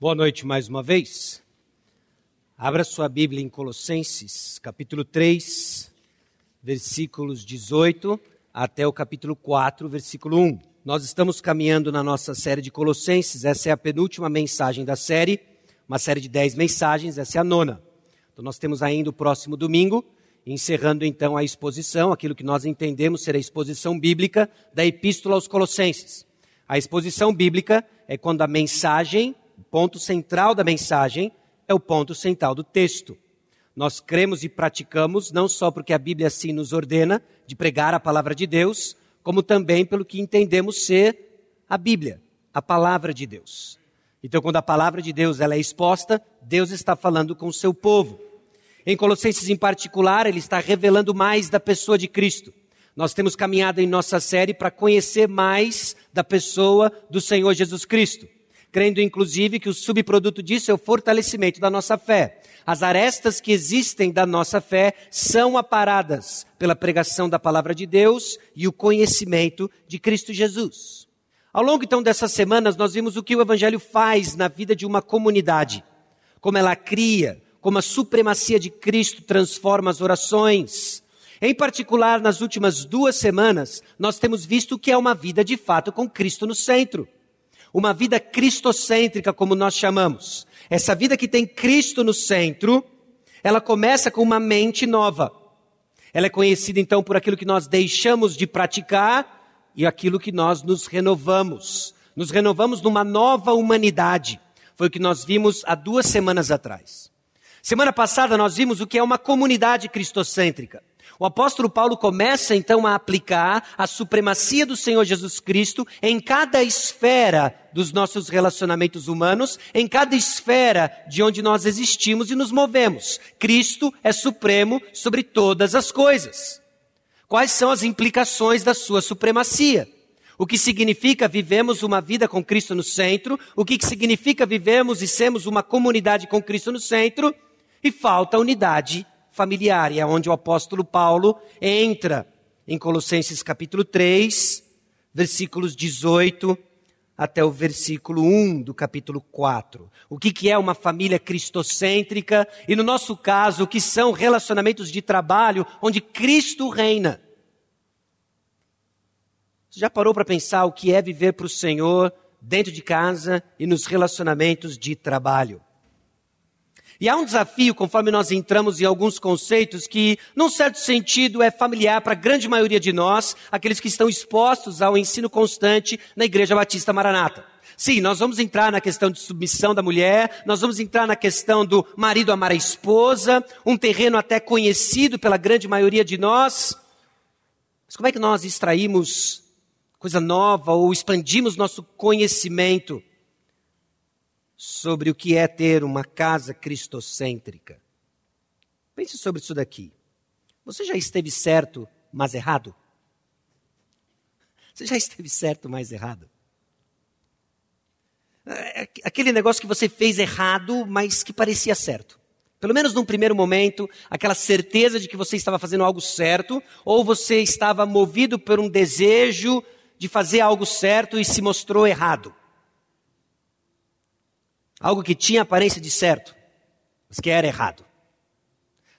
Boa noite mais uma vez. Abra sua Bíblia em Colossenses, capítulo 3, versículos 18 até o capítulo 4, versículo 1. Nós estamos caminhando na nossa série de Colossenses, essa é a penúltima mensagem da série, uma série de 10 mensagens, essa é a nona. Então nós temos ainda o próximo domingo, encerrando então a exposição, aquilo que nós entendemos ser a exposição bíblica da Epístola aos Colossenses. A exposição bíblica é quando a mensagem o ponto central da mensagem é o ponto central do texto. Nós cremos e praticamos não só porque a Bíblia assim nos ordena de pregar a palavra de Deus, como também pelo que entendemos ser a Bíblia, a palavra de Deus. Então, quando a palavra de Deus ela é exposta, Deus está falando com o seu povo. Em Colossenses em particular, ele está revelando mais da pessoa de Cristo. Nós temos caminhado em nossa série para conhecer mais da pessoa do Senhor Jesus Cristo crendo inclusive que o subproduto disso é o fortalecimento da nossa fé. As arestas que existem da nossa fé são aparadas pela pregação da palavra de Deus e o conhecimento de Cristo Jesus. Ao longo então dessas semanas, nós vimos o que o Evangelho faz na vida de uma comunidade, como ela cria, como a supremacia de Cristo transforma as orações. Em particular, nas últimas duas semanas, nós temos visto o que é uma vida de fato com Cristo no centro uma vida cristocêntrica, como nós chamamos. Essa vida que tem Cristo no centro, ela começa com uma mente nova. Ela é conhecida então por aquilo que nós deixamos de praticar e aquilo que nós nos renovamos. Nos renovamos numa nova humanidade. Foi o que nós vimos há duas semanas atrás. Semana passada nós vimos o que é uma comunidade cristocêntrica. O apóstolo Paulo começa então a aplicar a supremacia do Senhor Jesus Cristo em cada esfera dos nossos relacionamentos humanos, em cada esfera de onde nós existimos e nos movemos. Cristo é supremo sobre todas as coisas. Quais são as implicações da sua supremacia? O que significa vivemos uma vida com Cristo no centro? O que significa vivemos e sermos uma comunidade com Cristo no centro? E falta unidade familiar, e é onde o apóstolo Paulo entra em Colossenses capítulo 3, versículos 18 até o versículo 1 do capítulo 4. O que, que é uma família cristocêntrica e, no nosso caso, o que são relacionamentos de trabalho onde Cristo reina. Você já parou para pensar o que é viver para o Senhor dentro de casa e nos relacionamentos de trabalho? E há um desafio, conforme nós entramos em alguns conceitos, que, num certo sentido, é familiar para a grande maioria de nós, aqueles que estão expostos ao ensino constante na Igreja Batista Maranata. Sim, nós vamos entrar na questão de submissão da mulher, nós vamos entrar na questão do marido amar a esposa, um terreno até conhecido pela grande maioria de nós. Mas como é que nós extraímos coisa nova ou expandimos nosso conhecimento sobre o que é ter uma casa cristocêntrica. Pense sobre isso daqui. Você já esteve certo, mas errado? Você já esteve certo, mas errado? É, é aquele negócio que você fez errado, mas que parecia certo. Pelo menos num primeiro momento, aquela certeza de que você estava fazendo algo certo, ou você estava movido por um desejo de fazer algo certo e se mostrou errado. Algo que tinha aparência de certo, mas que era errado.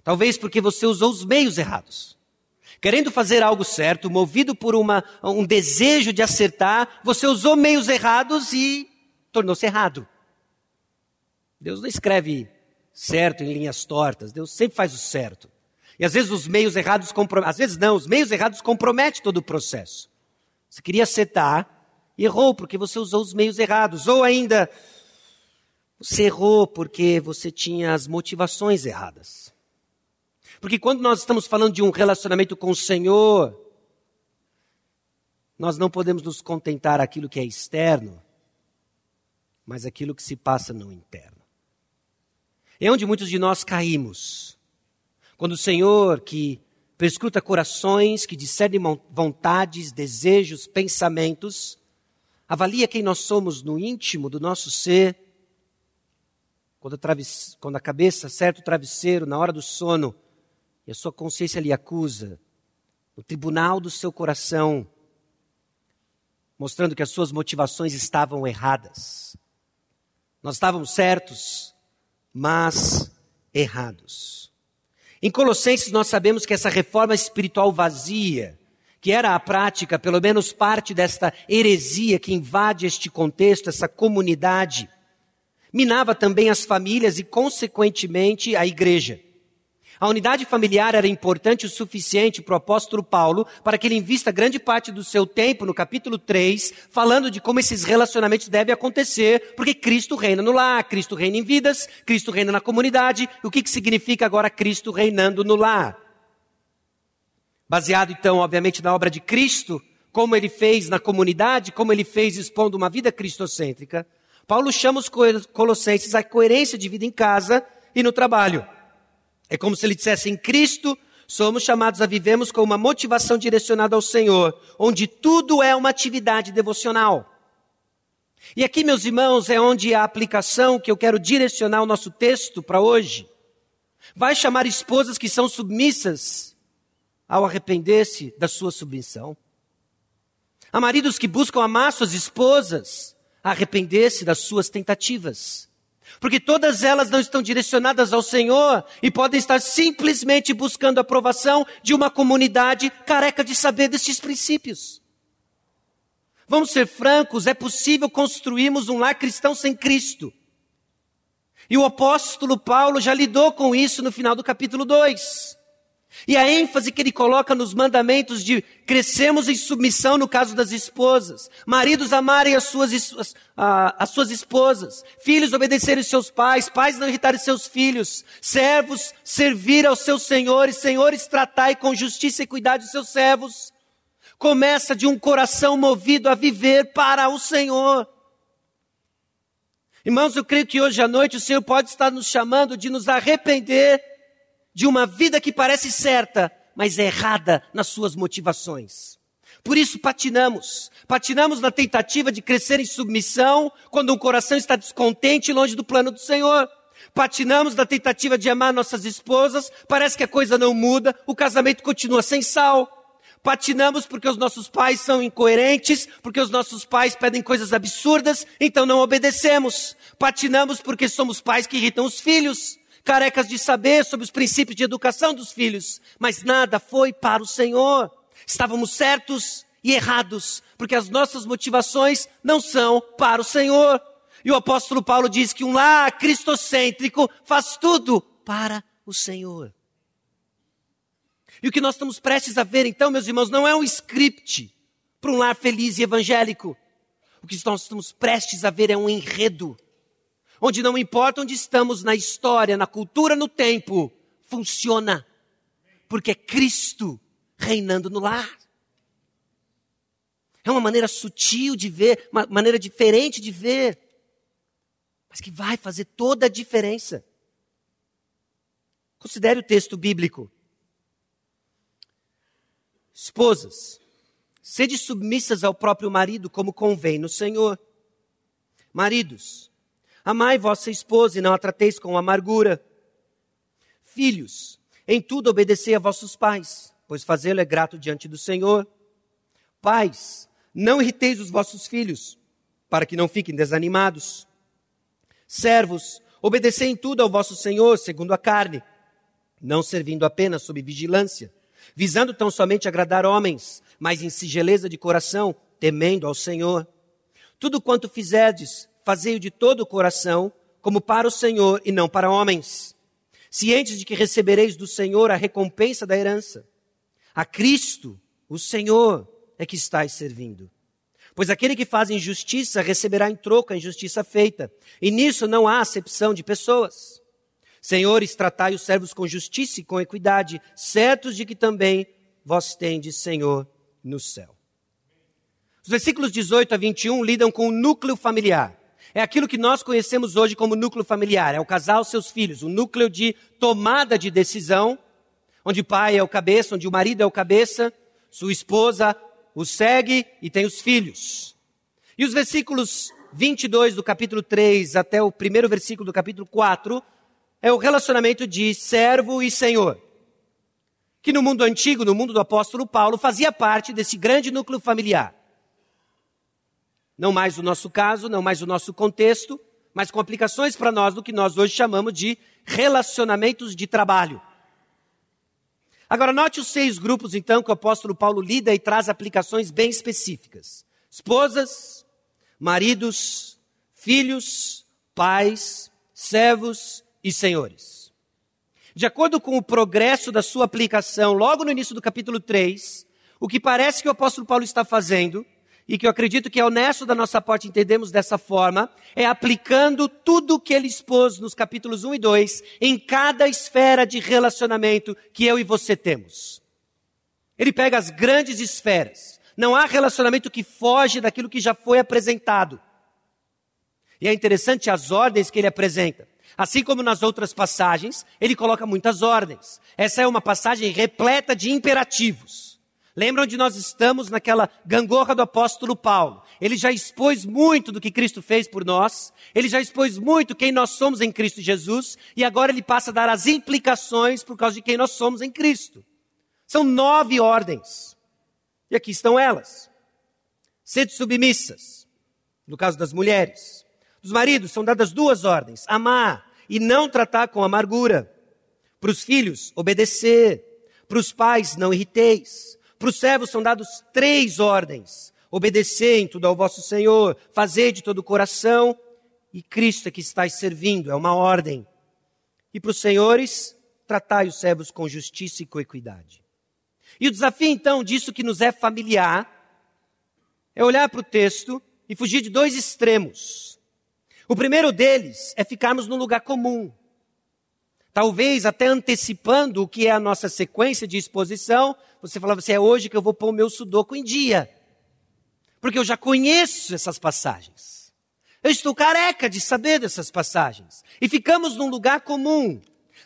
Talvez porque você usou os meios errados. Querendo fazer algo certo, movido por uma, um desejo de acertar, você usou meios errados e tornou-se errado. Deus não escreve certo em linhas tortas, Deus sempre faz o certo. E às vezes os meios errados comprometem, às vezes não, os meios errados comprometem todo o processo. Você queria acertar, errou porque você usou os meios errados. Ou ainda, você errou porque você tinha as motivações erradas. Porque quando nós estamos falando de um relacionamento com o Senhor, nós não podemos nos contentar aquilo que é externo, mas aquilo que se passa no interno. É onde muitos de nós caímos. Quando o Senhor, que prescruta corações, que discerne vontades, desejos, pensamentos, avalia quem nós somos no íntimo do nosso ser, quando a, quando a cabeça acerta o travesseiro na hora do sono e a sua consciência lhe acusa, no tribunal do seu coração, mostrando que as suas motivações estavam erradas. Nós estávamos certos, mas errados. Em Colossenses, nós sabemos que essa reforma espiritual vazia, que era a prática, pelo menos parte desta heresia que invade este contexto, essa comunidade, minava também as famílias e, consequentemente, a igreja. A unidade familiar era importante o suficiente para o apóstolo Paulo para que ele invista grande parte do seu tempo no capítulo 3, falando de como esses relacionamentos devem acontecer, porque Cristo reina no lar, Cristo reina em vidas, Cristo reina na comunidade. O que, que significa agora Cristo reinando no lar? Baseado então, obviamente, na obra de Cristo, como ele fez na comunidade, como ele fez expondo uma vida cristocêntrica, Paulo chama os colossenses à coerência de vida em casa e no trabalho. É como se ele dissesse: em Cristo somos chamados a vivermos com uma motivação direcionada ao Senhor, onde tudo é uma atividade devocional. E aqui, meus irmãos, é onde a aplicação que eu quero direcionar o nosso texto para hoje vai chamar esposas que são submissas ao arrepender-se da sua submissão. Há maridos que buscam amar suas esposas, arrepender-se das suas tentativas. Porque todas elas não estão direcionadas ao Senhor e podem estar simplesmente buscando a aprovação de uma comunidade careca de saber destes princípios. Vamos ser francos, é possível construirmos um lar cristão sem Cristo. E o apóstolo Paulo já lidou com isso no final do capítulo 2. E a ênfase que ele coloca nos mandamentos de crescemos em submissão no caso das esposas, maridos amarem as suas, as, as suas esposas, filhos obedecerem seus pais, pais não irritarem seus filhos, servos servir aos seus senhores, senhores tratai com justiça e cuidado os seus servos. Começa de um coração movido a viver para o Senhor. Irmãos, eu creio que hoje à noite o Senhor pode estar nos chamando de nos arrepender de uma vida que parece certa, mas é errada nas suas motivações. Por isso patinamos. Patinamos na tentativa de crescer em submissão quando um coração está descontente e longe do plano do Senhor. Patinamos na tentativa de amar nossas esposas, parece que a coisa não muda, o casamento continua sem sal. Patinamos porque os nossos pais são incoerentes, porque os nossos pais pedem coisas absurdas, então não obedecemos. Patinamos porque somos pais que irritam os filhos carecas de saber sobre os princípios de educação dos filhos, mas nada foi para o Senhor. Estávamos certos e errados, porque as nossas motivações não são para o Senhor. E o apóstolo Paulo diz que um lar cristocêntrico faz tudo para o Senhor. E o que nós estamos prestes a ver, então, meus irmãos, não é um script para um lar feliz e evangélico. O que nós estamos prestes a ver é um enredo onde não importa onde estamos na história, na cultura, no tempo, funciona. Porque é Cristo reinando no lar. É uma maneira sutil de ver, uma maneira diferente de ver, mas que vai fazer toda a diferença. Considere o texto bíblico. Esposas, sede submissas ao próprio marido como convém no Senhor. Maridos, Amai vossa esposa e não a trateis com amargura. Filhos, em tudo obedecei a vossos pais, pois fazê-lo é grato diante do Senhor. Pais, não irriteis os vossos filhos, para que não fiquem desanimados. Servos, obedecei em tudo ao vosso Senhor, segundo a carne, não servindo apenas sob vigilância, visando tão somente agradar homens, mas em sigeleza de coração, temendo ao Senhor. Tudo quanto fizerdes, fazei-o de todo o coração, como para o Senhor e não para homens, cientes de que recebereis do Senhor a recompensa da herança. A Cristo, o Senhor, é que estáis servindo. Pois aquele que faz injustiça receberá em troco a injustiça feita, e nisso não há acepção de pessoas. Senhores, tratai os servos com justiça e com equidade, certos de que também vós tendes Senhor no céu. Os versículos 18 a 21 lidam com o núcleo familiar. É aquilo que nós conhecemos hoje como núcleo familiar. É o casal, seus filhos. O núcleo de tomada de decisão, onde o pai é o cabeça, onde o marido é o cabeça, sua esposa o segue e tem os filhos. E os versículos 22 do capítulo 3 até o primeiro versículo do capítulo 4 é o relacionamento de servo e senhor. Que no mundo antigo, no mundo do apóstolo Paulo, fazia parte desse grande núcleo familiar. Não mais o nosso caso, não mais o nosso contexto, mas com aplicações para nós do que nós hoje chamamos de relacionamentos de trabalho. Agora, note os seis grupos, então, que o apóstolo Paulo lida e traz aplicações bem específicas: esposas, maridos, filhos, pais, servos e senhores. De acordo com o progresso da sua aplicação, logo no início do capítulo 3, o que parece que o apóstolo Paulo está fazendo e que eu acredito que é honesto da nossa parte entendemos dessa forma, é aplicando tudo o que ele expôs nos capítulos 1 e 2 em cada esfera de relacionamento que eu e você temos. Ele pega as grandes esferas. Não há relacionamento que foge daquilo que já foi apresentado. E é interessante as ordens que ele apresenta. Assim como nas outras passagens, ele coloca muitas ordens. Essa é uma passagem repleta de imperativos. Lembra onde nós estamos naquela gangorra do apóstolo Paulo? Ele já expôs muito do que Cristo fez por nós, ele já expôs muito quem nós somos em Cristo Jesus, e agora ele passa a dar as implicações por causa de quem nós somos em Cristo. São nove ordens. E aqui estão elas. Sede submissas, no caso das mulheres. Dos maridos são dadas duas ordens: amar e não tratar com amargura. Para os filhos, obedecer. Para os pais, não irriteis para os servos são dados três ordens: obedecer em tudo ao vosso Senhor, fazer de todo o coração, e Cristo é que estáis servindo, é uma ordem. E para os senhores, tratai os servos com justiça e com equidade. E o desafio então disso que nos é familiar é olhar para o texto e fugir de dois extremos. O primeiro deles é ficarmos num lugar comum. Talvez até antecipando o que é a nossa sequência de exposição, você falava assim: é hoje que eu vou pôr o meu sudoku em dia. Porque eu já conheço essas passagens. Eu estou careca de saber dessas passagens. E ficamos num lugar comum,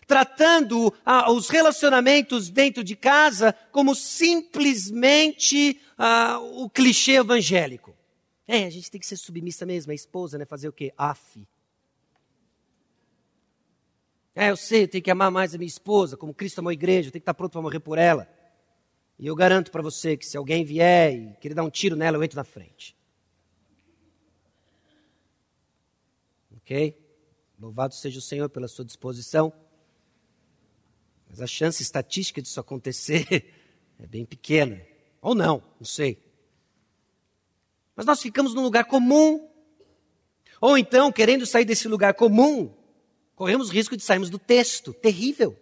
tratando ah, os relacionamentos dentro de casa como simplesmente ah, o clichê evangélico. É, a gente tem que ser submissa mesmo, a esposa, né? Fazer o quê? Af. É, eu sei, eu tenho que amar mais a minha esposa, como Cristo amou a igreja, eu tenho que estar pronto para morrer por ela. E eu garanto para você que se alguém vier e querer dar um tiro nela, eu entro na frente. Ok? Louvado seja o Senhor pela sua disposição. Mas a chance estatística disso acontecer é bem pequena. Ou não, não sei. Mas nós ficamos num lugar comum. Ou então, querendo sair desse lugar comum, corremos risco de sairmos do texto. Terrível.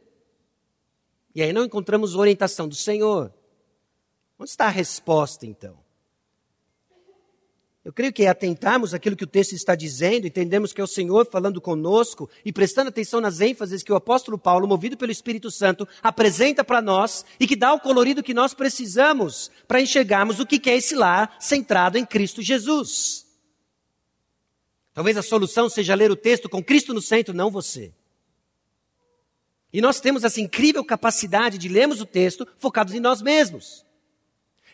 E aí não encontramos orientação do Senhor. Onde está a resposta, então? Eu creio que é atentarmos aquilo que o texto está dizendo, entendemos que é o Senhor falando conosco e prestando atenção nas ênfases que o apóstolo Paulo, movido pelo Espírito Santo, apresenta para nós e que dá o colorido que nós precisamos para enxergarmos o que é esse lar centrado em Cristo Jesus. Talvez a solução seja ler o texto com Cristo no centro, não você. E nós temos essa incrível capacidade de lermos o texto focados em nós mesmos.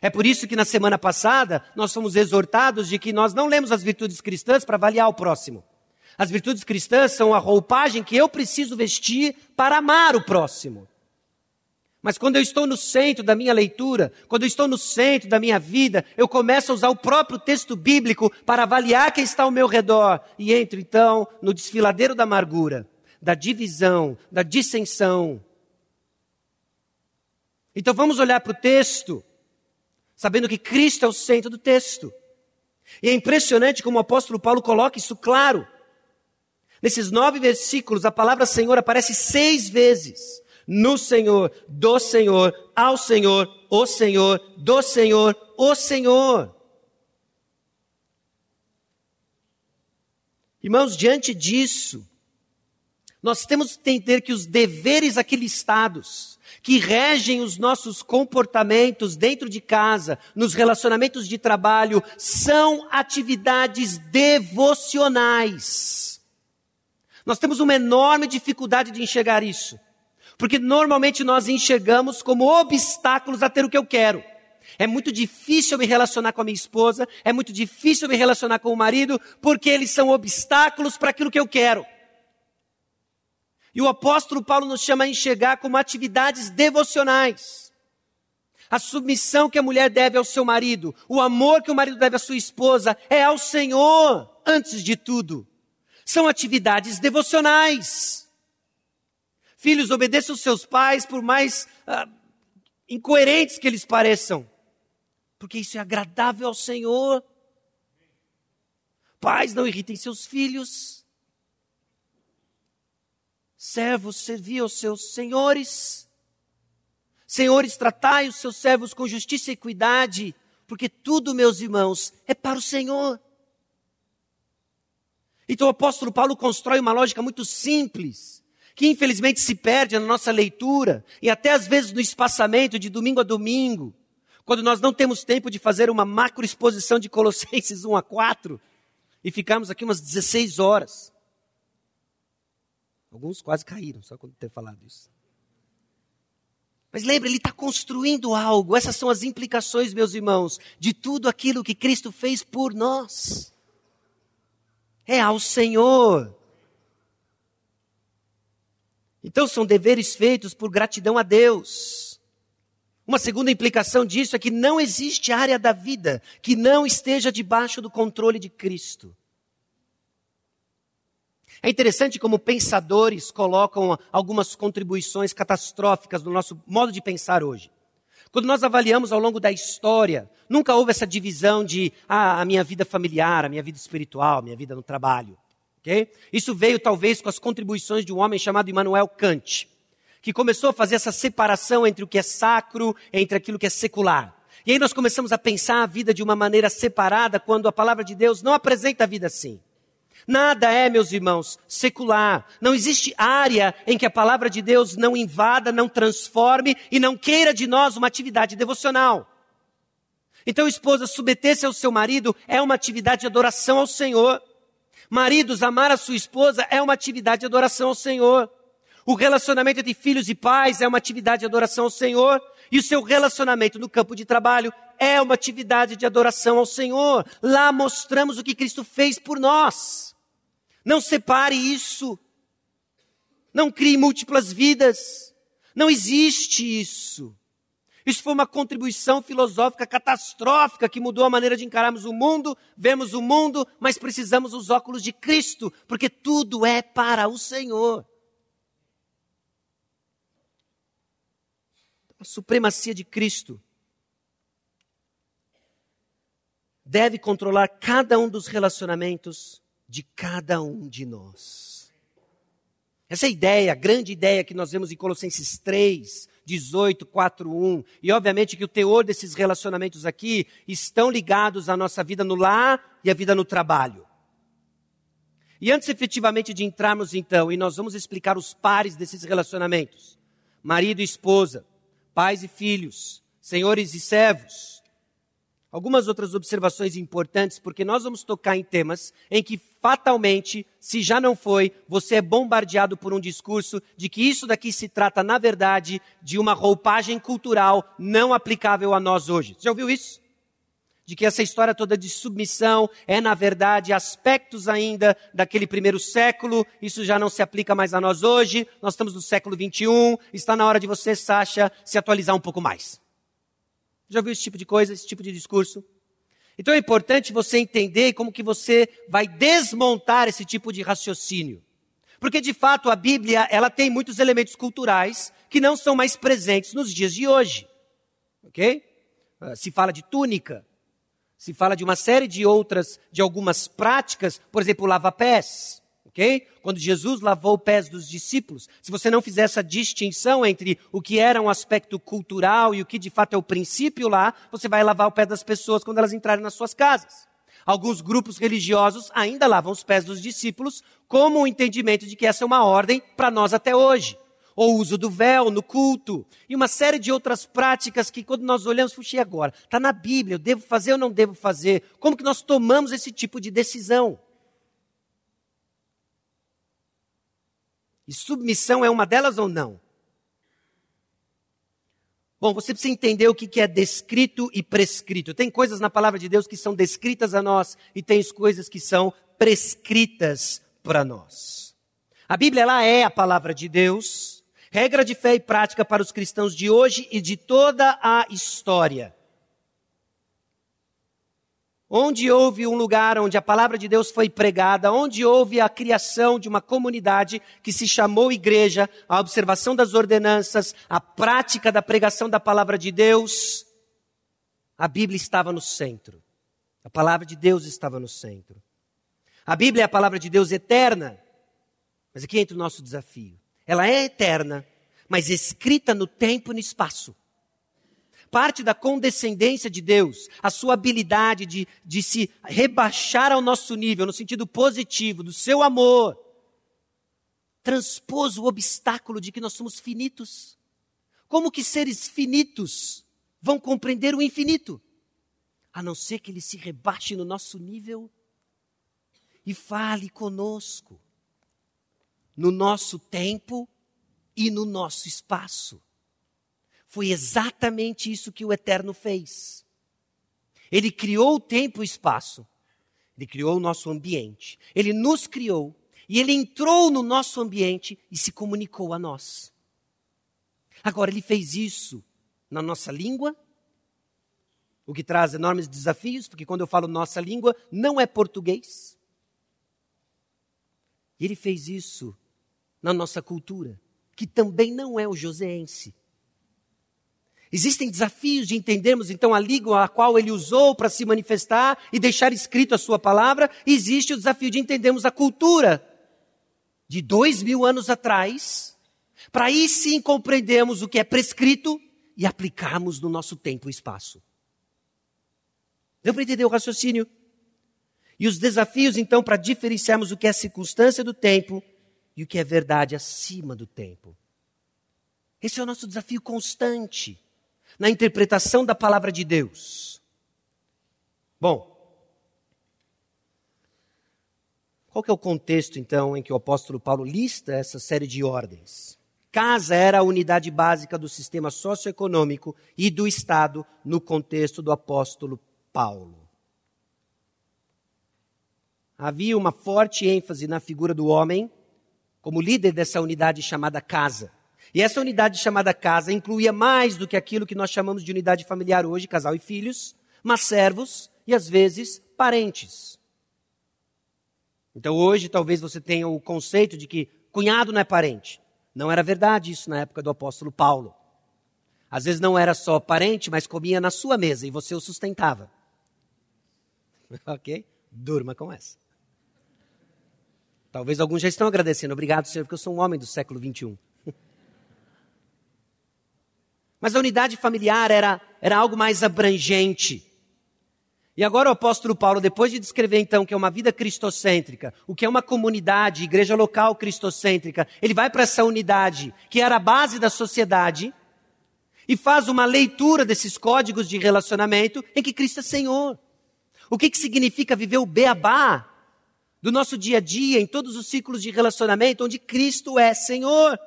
É por isso que na semana passada nós fomos exortados de que nós não lemos as virtudes cristãs para avaliar o próximo. As virtudes cristãs são a roupagem que eu preciso vestir para amar o próximo. Mas quando eu estou no centro da minha leitura, quando eu estou no centro da minha vida, eu começo a usar o próprio texto bíblico para avaliar quem está ao meu redor e entro então no desfiladeiro da amargura, da divisão, da dissensão. Então vamos olhar para o texto sabendo que Cristo é o centro do texto. E é impressionante como o apóstolo Paulo coloca isso claro. Nesses nove versículos, a palavra Senhor aparece seis vezes. No Senhor, do Senhor, ao Senhor, o Senhor, do Senhor, o Senhor. Irmãos, diante disso, nós temos que entender que os deveres aqui listados, que regem os nossos comportamentos dentro de casa, nos relacionamentos de trabalho, são atividades devocionais. Nós temos uma enorme dificuldade de enxergar isso, porque normalmente nós enxergamos como obstáculos a ter o que eu quero. É muito difícil me relacionar com a minha esposa, é muito difícil me relacionar com o marido, porque eles são obstáculos para aquilo que eu quero. E o apóstolo Paulo nos chama a enxergar como atividades devocionais. A submissão que a mulher deve ao seu marido, o amor que o marido deve à sua esposa, é ao Senhor, antes de tudo. São atividades devocionais. Filhos, obedeçam seus pais, por mais ah, incoerentes que eles pareçam, porque isso é agradável ao Senhor. Pais, não irritem seus filhos. Servos, servi aos seus senhores. Senhores, tratai os seus servos com justiça e equidade, porque tudo, meus irmãos, é para o Senhor. Então o apóstolo Paulo constrói uma lógica muito simples, que infelizmente se perde na nossa leitura e até às vezes no espaçamento de domingo a domingo, quando nós não temos tempo de fazer uma macro exposição de Colossenses 1 a 4 e ficamos aqui umas 16 horas. Alguns quase caíram só quando ter falado isso. Mas lembre, ele está construindo algo. Essas são as implicações, meus irmãos, de tudo aquilo que Cristo fez por nós. É ao Senhor. Então são deveres feitos por gratidão a Deus. Uma segunda implicação disso é que não existe área da vida que não esteja debaixo do controle de Cristo. É interessante como pensadores colocam algumas contribuições catastróficas no nosso modo de pensar hoje. Quando nós avaliamos ao longo da história, nunca houve essa divisão de ah, a minha vida familiar, a minha vida espiritual, a minha vida no trabalho. Okay? Isso veio talvez com as contribuições de um homem chamado Immanuel Kant, que começou a fazer essa separação entre o que é sacro, entre aquilo que é secular. E aí nós começamos a pensar a vida de uma maneira separada, quando a palavra de Deus não apresenta a vida assim. Nada é, meus irmãos, secular. Não existe área em que a palavra de Deus não invada, não transforme e não queira de nós uma atividade devocional. Então, esposa, submeter-se ao seu marido é uma atividade de adoração ao Senhor. Maridos, amar a sua esposa é uma atividade de adoração ao Senhor. O relacionamento entre filhos e pais é uma atividade de adoração ao Senhor. E o seu relacionamento no campo de trabalho é uma atividade de adoração ao Senhor. Lá mostramos o que Cristo fez por nós. Não separe isso. Não crie múltiplas vidas. Não existe isso. Isso foi uma contribuição filosófica catastrófica que mudou a maneira de encararmos o mundo, vemos o mundo, mas precisamos os óculos de Cristo, porque tudo é para o Senhor. A supremacia de Cristo deve controlar cada um dos relacionamentos de cada um de nós. Essa é ideia, a grande ideia que nós vemos em Colossenses 3, 18, 4, 1. E obviamente que o teor desses relacionamentos aqui estão ligados à nossa vida no lar e à vida no trabalho. E antes efetivamente de entrarmos então, e nós vamos explicar os pares desses relacionamentos: marido e esposa, pais e filhos, senhores e servos algumas outras observações importantes, porque nós vamos tocar em temas em que fatalmente, se já não foi, você é bombardeado por um discurso de que isso daqui se trata, na verdade, de uma roupagem cultural não aplicável a nós hoje. Você já ouviu isso? De que essa história toda de submissão é, na verdade, aspectos ainda daquele primeiro século, isso já não se aplica mais a nós hoje, nós estamos no século 21, está na hora de você, Sasha, se atualizar um pouco mais. Já ouviu esse tipo de coisa, esse tipo de discurso? Então é importante você entender como que você vai desmontar esse tipo de raciocínio. Porque de fato a Bíblia, ela tem muitos elementos culturais que não são mais presentes nos dias de hoje. OK? Ah, se fala de túnica, se fala de uma série de outras, de algumas práticas, por exemplo, lava-pés ok? Quando Jesus lavou os pés dos discípulos, se você não fizer essa distinção entre o que era um aspecto cultural e o que de fato é o princípio lá, você vai lavar o pé das pessoas quando elas entrarem nas suas casas. Alguns grupos religiosos ainda lavam os pés dos discípulos como o entendimento de que essa é uma ordem para nós até hoje. Ou o uso do véu no culto. E uma série de outras práticas que quando nós olhamos, puxa, agora? Está na Bíblia, eu devo fazer ou não devo fazer? Como que nós tomamos esse tipo de decisão? E submissão é uma delas ou não? Bom, você precisa entender o que é descrito e prescrito. Tem coisas na palavra de Deus que são descritas a nós e tem coisas que são prescritas para nós. A Bíblia ela é a palavra de Deus, regra de fé e prática para os cristãos de hoje e de toda a história. Onde houve um lugar onde a palavra de Deus foi pregada, onde houve a criação de uma comunidade que se chamou igreja, a observação das ordenanças, a prática da pregação da palavra de Deus, a Bíblia estava no centro. A palavra de Deus estava no centro. A Bíblia é a palavra de Deus eterna. Mas aqui entra o nosso desafio. Ela é eterna, mas escrita no tempo e no espaço parte da condescendência de Deus, a sua habilidade de, de se rebaixar ao nosso nível, no sentido positivo, do seu amor, transpôs o obstáculo de que nós somos finitos. Como que seres finitos vão compreender o infinito? A não ser que ele se rebaixe no nosso nível e fale conosco, no nosso tempo e no nosso espaço. Foi exatamente isso que o Eterno fez. Ele criou o tempo e o espaço. Ele criou o nosso ambiente. Ele nos criou. E ele entrou no nosso ambiente e se comunicou a nós. Agora, ele fez isso na nossa língua, o que traz enormes desafios, porque quando eu falo nossa língua, não é português. E ele fez isso na nossa cultura, que também não é o joseense. Existem desafios de entendermos então a língua a qual ele usou para se manifestar e deixar escrito a sua palavra. Existe o desafio de entendermos a cultura de dois mil anos atrás, para aí sim compreendermos o que é prescrito e aplicarmos no nosso tempo e espaço. Deu para entender o raciocínio? E os desafios então para diferenciarmos o que é circunstância do tempo e o que é verdade acima do tempo. Esse é o nosso desafio constante na interpretação da palavra de Deus. Bom, qual que é o contexto então em que o apóstolo Paulo lista essa série de ordens? Casa era a unidade básica do sistema socioeconômico e do Estado no contexto do apóstolo Paulo. Havia uma forte ênfase na figura do homem como líder dessa unidade chamada casa. E essa unidade chamada casa incluía mais do que aquilo que nós chamamos de unidade familiar hoje, casal e filhos, mas servos e às vezes parentes. Então hoje talvez você tenha o conceito de que cunhado não é parente. Não era verdade isso na época do apóstolo Paulo. Às vezes não era só parente, mas comia na sua mesa e você o sustentava. ok? Durma com essa. Talvez alguns já estão agradecendo. Obrigado, Senhor, porque eu sou um homem do século 21. Mas a unidade familiar era, era algo mais abrangente. E agora o apóstolo Paulo, depois de descrever então que é uma vida cristocêntrica, o que é uma comunidade, igreja local cristocêntrica, ele vai para essa unidade, que era a base da sociedade, e faz uma leitura desses códigos de relacionamento em que Cristo é Senhor. O que, que significa viver o beabá do nosso dia a dia, em todos os ciclos de relacionamento, onde Cristo é Senhor.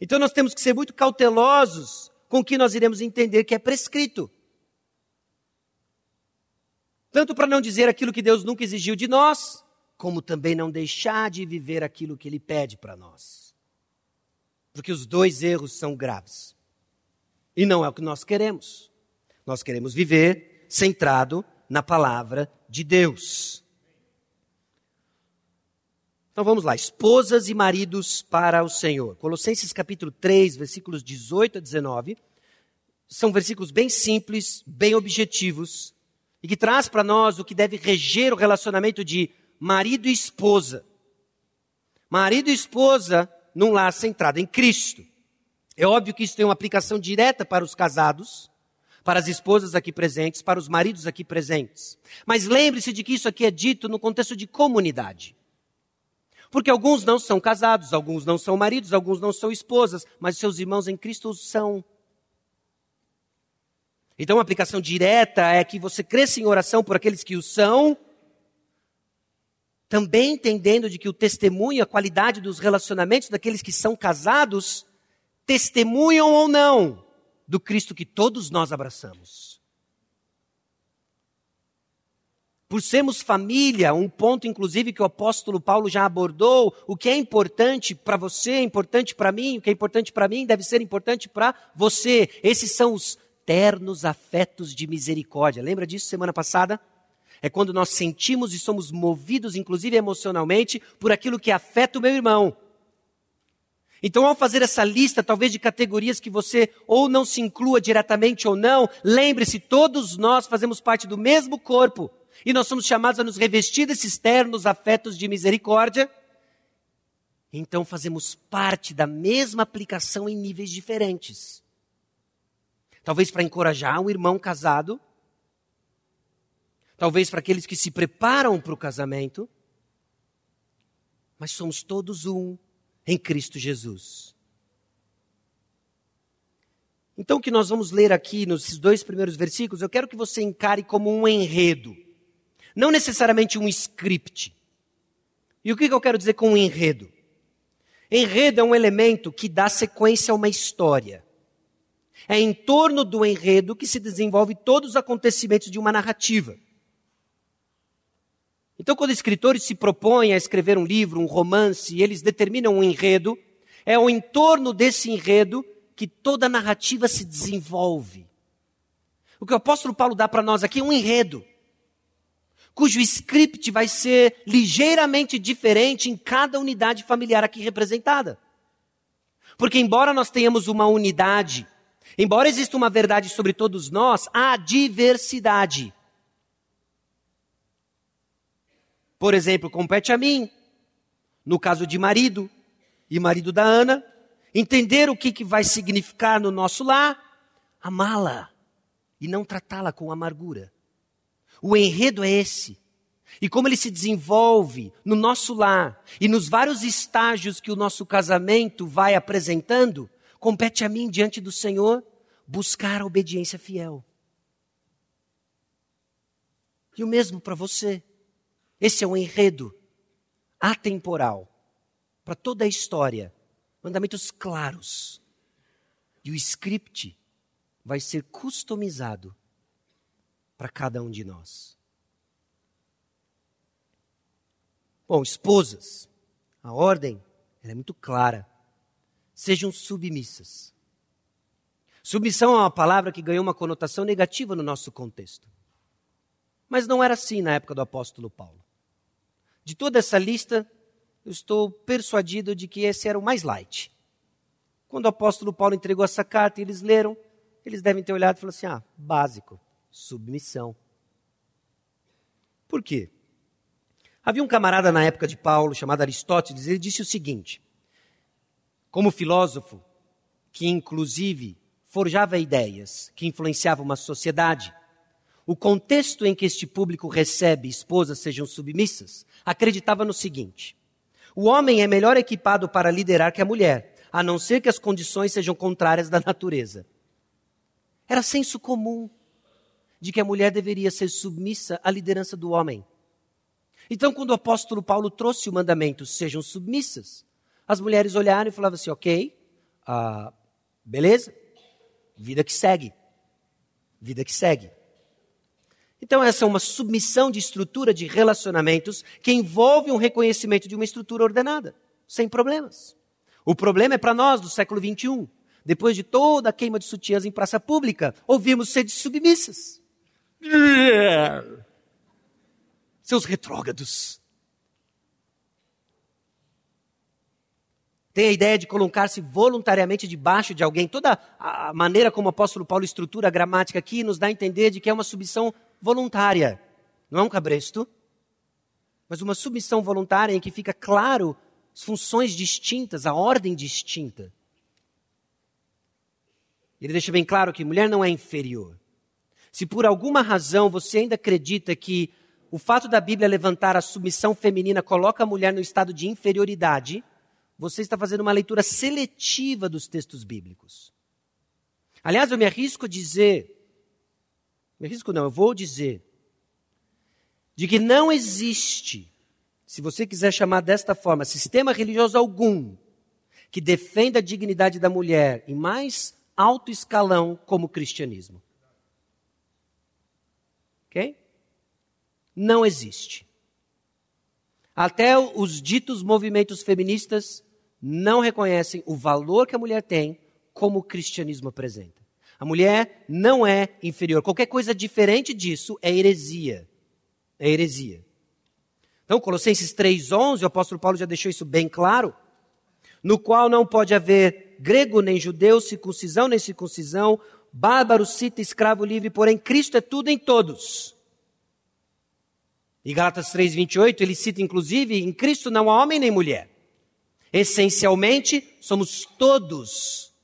Então nós temos que ser muito cautelosos com o que nós iremos entender que é prescrito. Tanto para não dizer aquilo que Deus nunca exigiu de nós, como também não deixar de viver aquilo que Ele pede para nós. Porque os dois erros são graves. E não é o que nós queremos. Nós queremos viver centrado na palavra de Deus. Então vamos lá, esposas e maridos para o Senhor. Colossenses capítulo 3, versículos 18 a 19. São versículos bem simples, bem objetivos, e que traz para nós o que deve reger o relacionamento de marido e esposa. Marido e esposa num lar centrado em Cristo. É óbvio que isso tem uma aplicação direta para os casados, para as esposas aqui presentes, para os maridos aqui presentes. Mas lembre-se de que isso aqui é dito no contexto de comunidade. Porque alguns não são casados, alguns não são maridos, alguns não são esposas, mas seus irmãos em Cristo são. Então, a aplicação direta é que você cresça em oração por aqueles que o são, também entendendo de que o testemunho, a qualidade dos relacionamentos daqueles que são casados, testemunham ou não do Cristo que todos nós abraçamos. Por sermos família, um ponto inclusive que o apóstolo Paulo já abordou, o que é importante para você é importante para mim, o que é importante para mim deve ser importante para você. Esses são os ternos afetos de misericórdia. Lembra disso semana passada? É quando nós sentimos e somos movidos, inclusive emocionalmente, por aquilo que afeta o meu irmão. Então, ao fazer essa lista, talvez de categorias que você ou não se inclua diretamente ou não, lembre-se, todos nós fazemos parte do mesmo corpo. E nós somos chamados a nos revestir desses ternos afetos de misericórdia. Então, fazemos parte da mesma aplicação em níveis diferentes. Talvez para encorajar um irmão casado. Talvez para aqueles que se preparam para o casamento. Mas somos todos um em Cristo Jesus. Então, o que nós vamos ler aqui nos dois primeiros versículos, eu quero que você encare como um enredo, não necessariamente um script. E o que eu quero dizer com um enredo? Enredo é um elemento que dá sequência a uma história. É em torno do enredo que se desenvolve todos os acontecimentos de uma narrativa. Então, quando escritores se propõem a escrever um livro, um romance, e eles determinam um enredo, é ao entorno desse enredo que toda a narrativa se desenvolve. O que o apóstolo Paulo dá para nós aqui é um enredo, cujo script vai ser ligeiramente diferente em cada unidade familiar aqui representada. Porque, embora nós tenhamos uma unidade, embora exista uma verdade sobre todos nós, há diversidade. Por exemplo, compete a mim, no caso de marido e marido da Ana, entender o que, que vai significar no nosso lar, amá-la e não tratá-la com amargura. O enredo é esse. E como ele se desenvolve no nosso lar e nos vários estágios que o nosso casamento vai apresentando, compete a mim, diante do Senhor, buscar a obediência fiel. E o mesmo para você. Esse é um enredo atemporal para toda a história. Mandamentos claros. E o script vai ser customizado para cada um de nós. Bom, esposas, a ordem é muito clara. Sejam submissas. Submissão é uma palavra que ganhou uma conotação negativa no nosso contexto. Mas não era assim na época do apóstolo Paulo. De toda essa lista, eu estou persuadido de que esse era o mais light. Quando o apóstolo Paulo entregou essa carta e eles leram, eles devem ter olhado e falado assim: ah, básico, submissão. Por quê? Havia um camarada na época de Paulo, chamado Aristóteles, ele disse o seguinte: como filósofo, que inclusive forjava ideias que influenciavam uma sociedade, o contexto em que este público recebe esposas sejam submissas, acreditava no seguinte: o homem é melhor equipado para liderar que a mulher, a não ser que as condições sejam contrárias da natureza. Era senso comum de que a mulher deveria ser submissa à liderança do homem. Então, quando o apóstolo Paulo trouxe o mandamento, sejam submissas, as mulheres olharam e falavam assim: ok, ah, beleza, vida que segue. Vida que segue. Então, essa é uma submissão de estrutura de relacionamentos que envolve um reconhecimento de uma estrutura ordenada, sem problemas. O problema é para nós do século XXI. Depois de toda a queima de sutiãs em praça pública, ouvimos ser submissas. Seus retrógrados. Tem a ideia de colocar-se voluntariamente debaixo de alguém. Toda a maneira como o apóstolo Paulo estrutura a gramática aqui nos dá a entender de que é uma submissão voluntária. Não é um cabresto, mas uma submissão voluntária em que fica claro as funções distintas, a ordem distinta. Ele deixa bem claro que mulher não é inferior. Se por alguma razão você ainda acredita que o fato da Bíblia levantar a submissão feminina coloca a mulher no estado de inferioridade, você está fazendo uma leitura seletiva dos textos bíblicos. Aliás, eu me arrisco a dizer me arrisco não, eu vou dizer, de que não existe, se você quiser chamar desta forma, sistema religioso algum que defenda a dignidade da mulher em mais alto escalão como o cristianismo. Não existe. Até os ditos movimentos feministas não reconhecem o valor que a mulher tem como o cristianismo apresenta. A mulher não é inferior. Qualquer coisa diferente disso é heresia. É heresia. Então, Colossenses 3,11, o apóstolo Paulo já deixou isso bem claro, no qual não pode haver grego nem judeu, circuncisão nem circuncisão, bárbaro, cita, escravo livre, porém Cristo é tudo em todos. E Gálatas 3,28, ele cita inclusive, em Cristo não há homem nem mulher. Essencialmente, somos todos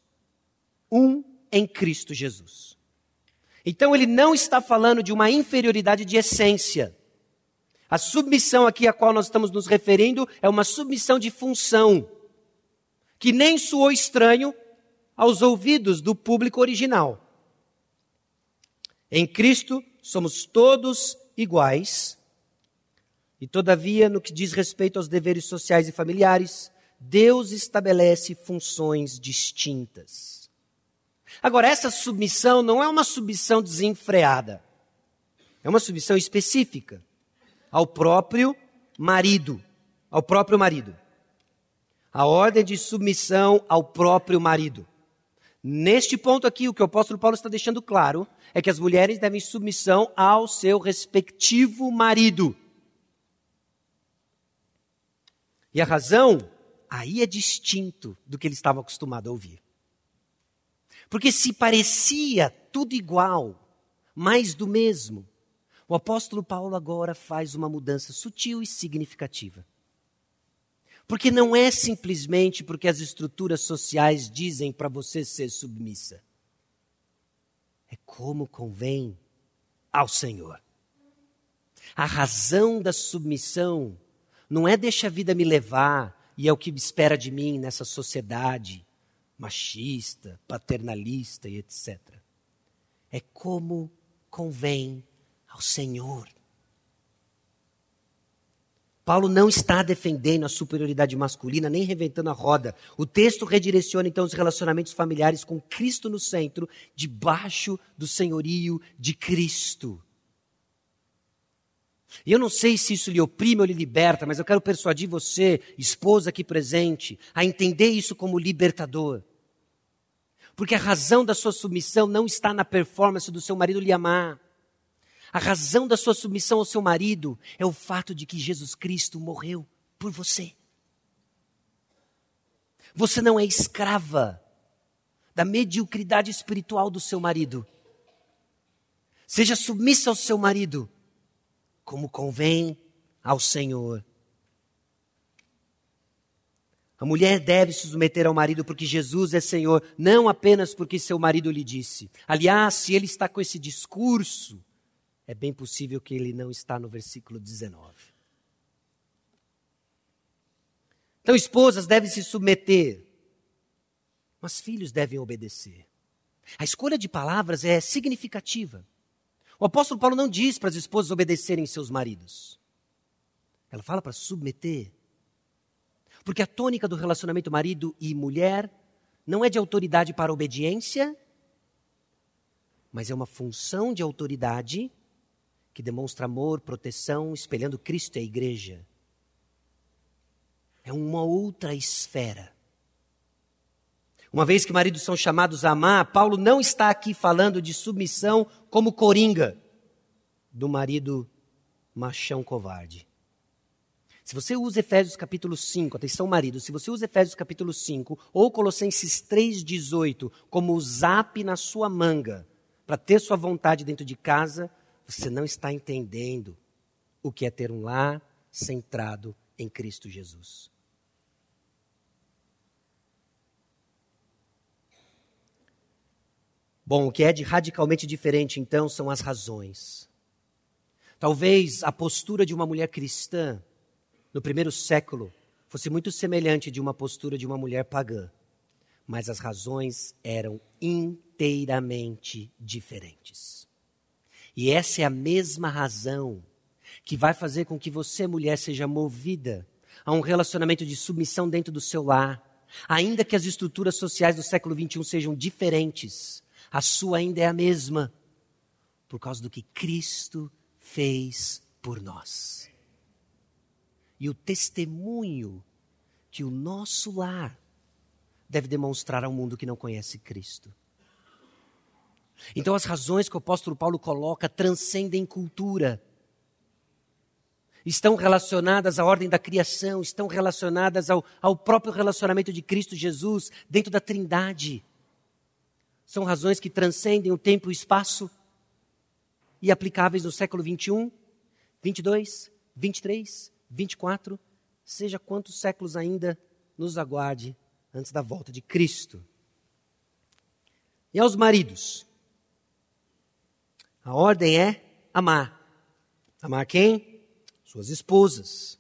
um em Cristo Jesus. Então ele não está falando de uma inferioridade de essência. A submissão aqui a qual nós estamos nos referindo é uma submissão de função, que nem soou estranho aos ouvidos do público original. Em Cristo somos todos iguais, e todavia, no que diz respeito aos deveres sociais e familiares, Deus estabelece funções distintas. Agora, essa submissão não é uma submissão desenfreada, é uma submissão específica ao próprio marido, ao próprio marido. A ordem de submissão ao próprio marido. Neste ponto aqui, o que o apóstolo Paulo está deixando claro é que as mulheres devem submissão ao seu respectivo marido. E a razão aí é distinto do que ele estava acostumado a ouvir. Porque se parecia tudo igual, mais do mesmo, o apóstolo Paulo agora faz uma mudança sutil e significativa. Porque não é simplesmente porque as estruturas sociais dizem para você ser submissa. É como convém ao Senhor. A razão da submissão não é deixa a vida me levar e é o que espera de mim nessa sociedade machista, paternalista e etc. É como convém ao Senhor. Paulo não está defendendo a superioridade masculina, nem reventando a roda. O texto redireciona então os relacionamentos familiares com Cristo no centro, debaixo do senhorio de Cristo. E eu não sei se isso lhe oprime ou lhe liberta, mas eu quero persuadir você, esposa aqui presente, a entender isso como libertador. Porque a razão da sua submissão não está na performance do seu marido lhe amar. A razão da sua submissão ao seu marido é o fato de que Jesus Cristo morreu por você. Você não é escrava da mediocridade espiritual do seu marido. Seja submissa ao seu marido, como convém ao Senhor. A mulher deve se submeter ao marido porque Jesus é Senhor, não apenas porque seu marido lhe disse. Aliás, se ele está com esse discurso, é bem possível que ele não está no versículo 19. Então, esposas devem se submeter, mas filhos devem obedecer. A escolha de palavras é significativa. O apóstolo Paulo não diz para as esposas obedecerem seus maridos. Ela fala para submeter. Porque a tônica do relacionamento marido e mulher não é de autoridade para obediência, mas é uma função de autoridade que demonstra amor, proteção, espelhando Cristo e a igreja. É uma outra esfera. Uma vez que maridos são chamados a amar, Paulo não está aqui falando de submissão como coringa do marido machão covarde. Se você usa Efésios capítulo 5, atenção marido, se você usa Efésios capítulo 5 ou Colossenses 3,18 como o zap na sua manga para ter sua vontade dentro de casa, você não está entendendo o que é ter um lar centrado em Cristo Jesus. Bom, o que é de radicalmente diferente então são as razões. Talvez a postura de uma mulher cristã no primeiro século fosse muito semelhante de uma postura de uma mulher pagã, mas as razões eram inteiramente diferentes. E essa é a mesma razão que vai fazer com que você, mulher, seja movida a um relacionamento de submissão dentro do seu lar, ainda que as estruturas sociais do século XXI sejam diferentes a sua ainda é a mesma, por causa do que Cristo fez por nós. E o testemunho que o nosso lar deve demonstrar ao mundo que não conhece Cristo. Então, as razões que o apóstolo Paulo coloca transcendem cultura. Estão relacionadas à ordem da criação, estão relacionadas ao, ao próprio relacionamento de Cristo Jesus dentro da Trindade. São razões que transcendem o tempo e o espaço e aplicáveis no século 21, 22, 23, 24, seja quantos séculos ainda nos aguarde antes da volta de Cristo. E aos maridos, a ordem é amar. Amar quem? Suas esposas.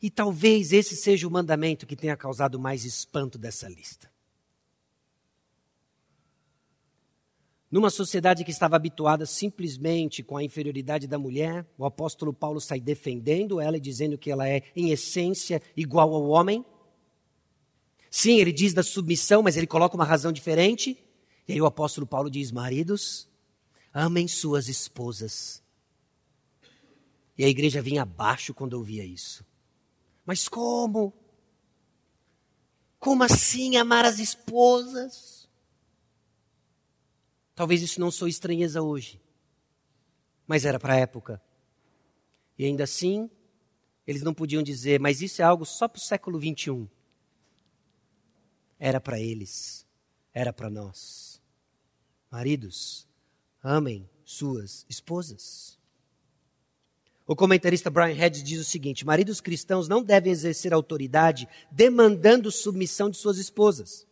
E talvez esse seja o mandamento que tenha causado mais espanto dessa lista. Numa sociedade que estava habituada simplesmente com a inferioridade da mulher, o apóstolo Paulo sai defendendo ela e dizendo que ela é, em essência, igual ao homem. Sim, ele diz da submissão, mas ele coloca uma razão diferente. E aí o apóstolo Paulo diz: Maridos, amem suas esposas. E a igreja vinha abaixo quando ouvia isso. Mas como? Como assim amar as esposas? Talvez isso não sou estranheza hoje, mas era para a época. E ainda assim, eles não podiam dizer, mas isso é algo só para o século 21. Era para eles, era para nós. Maridos, amem suas esposas. O comentarista Brian Hedges diz o seguinte: maridos cristãos não devem exercer autoridade demandando submissão de suas esposas,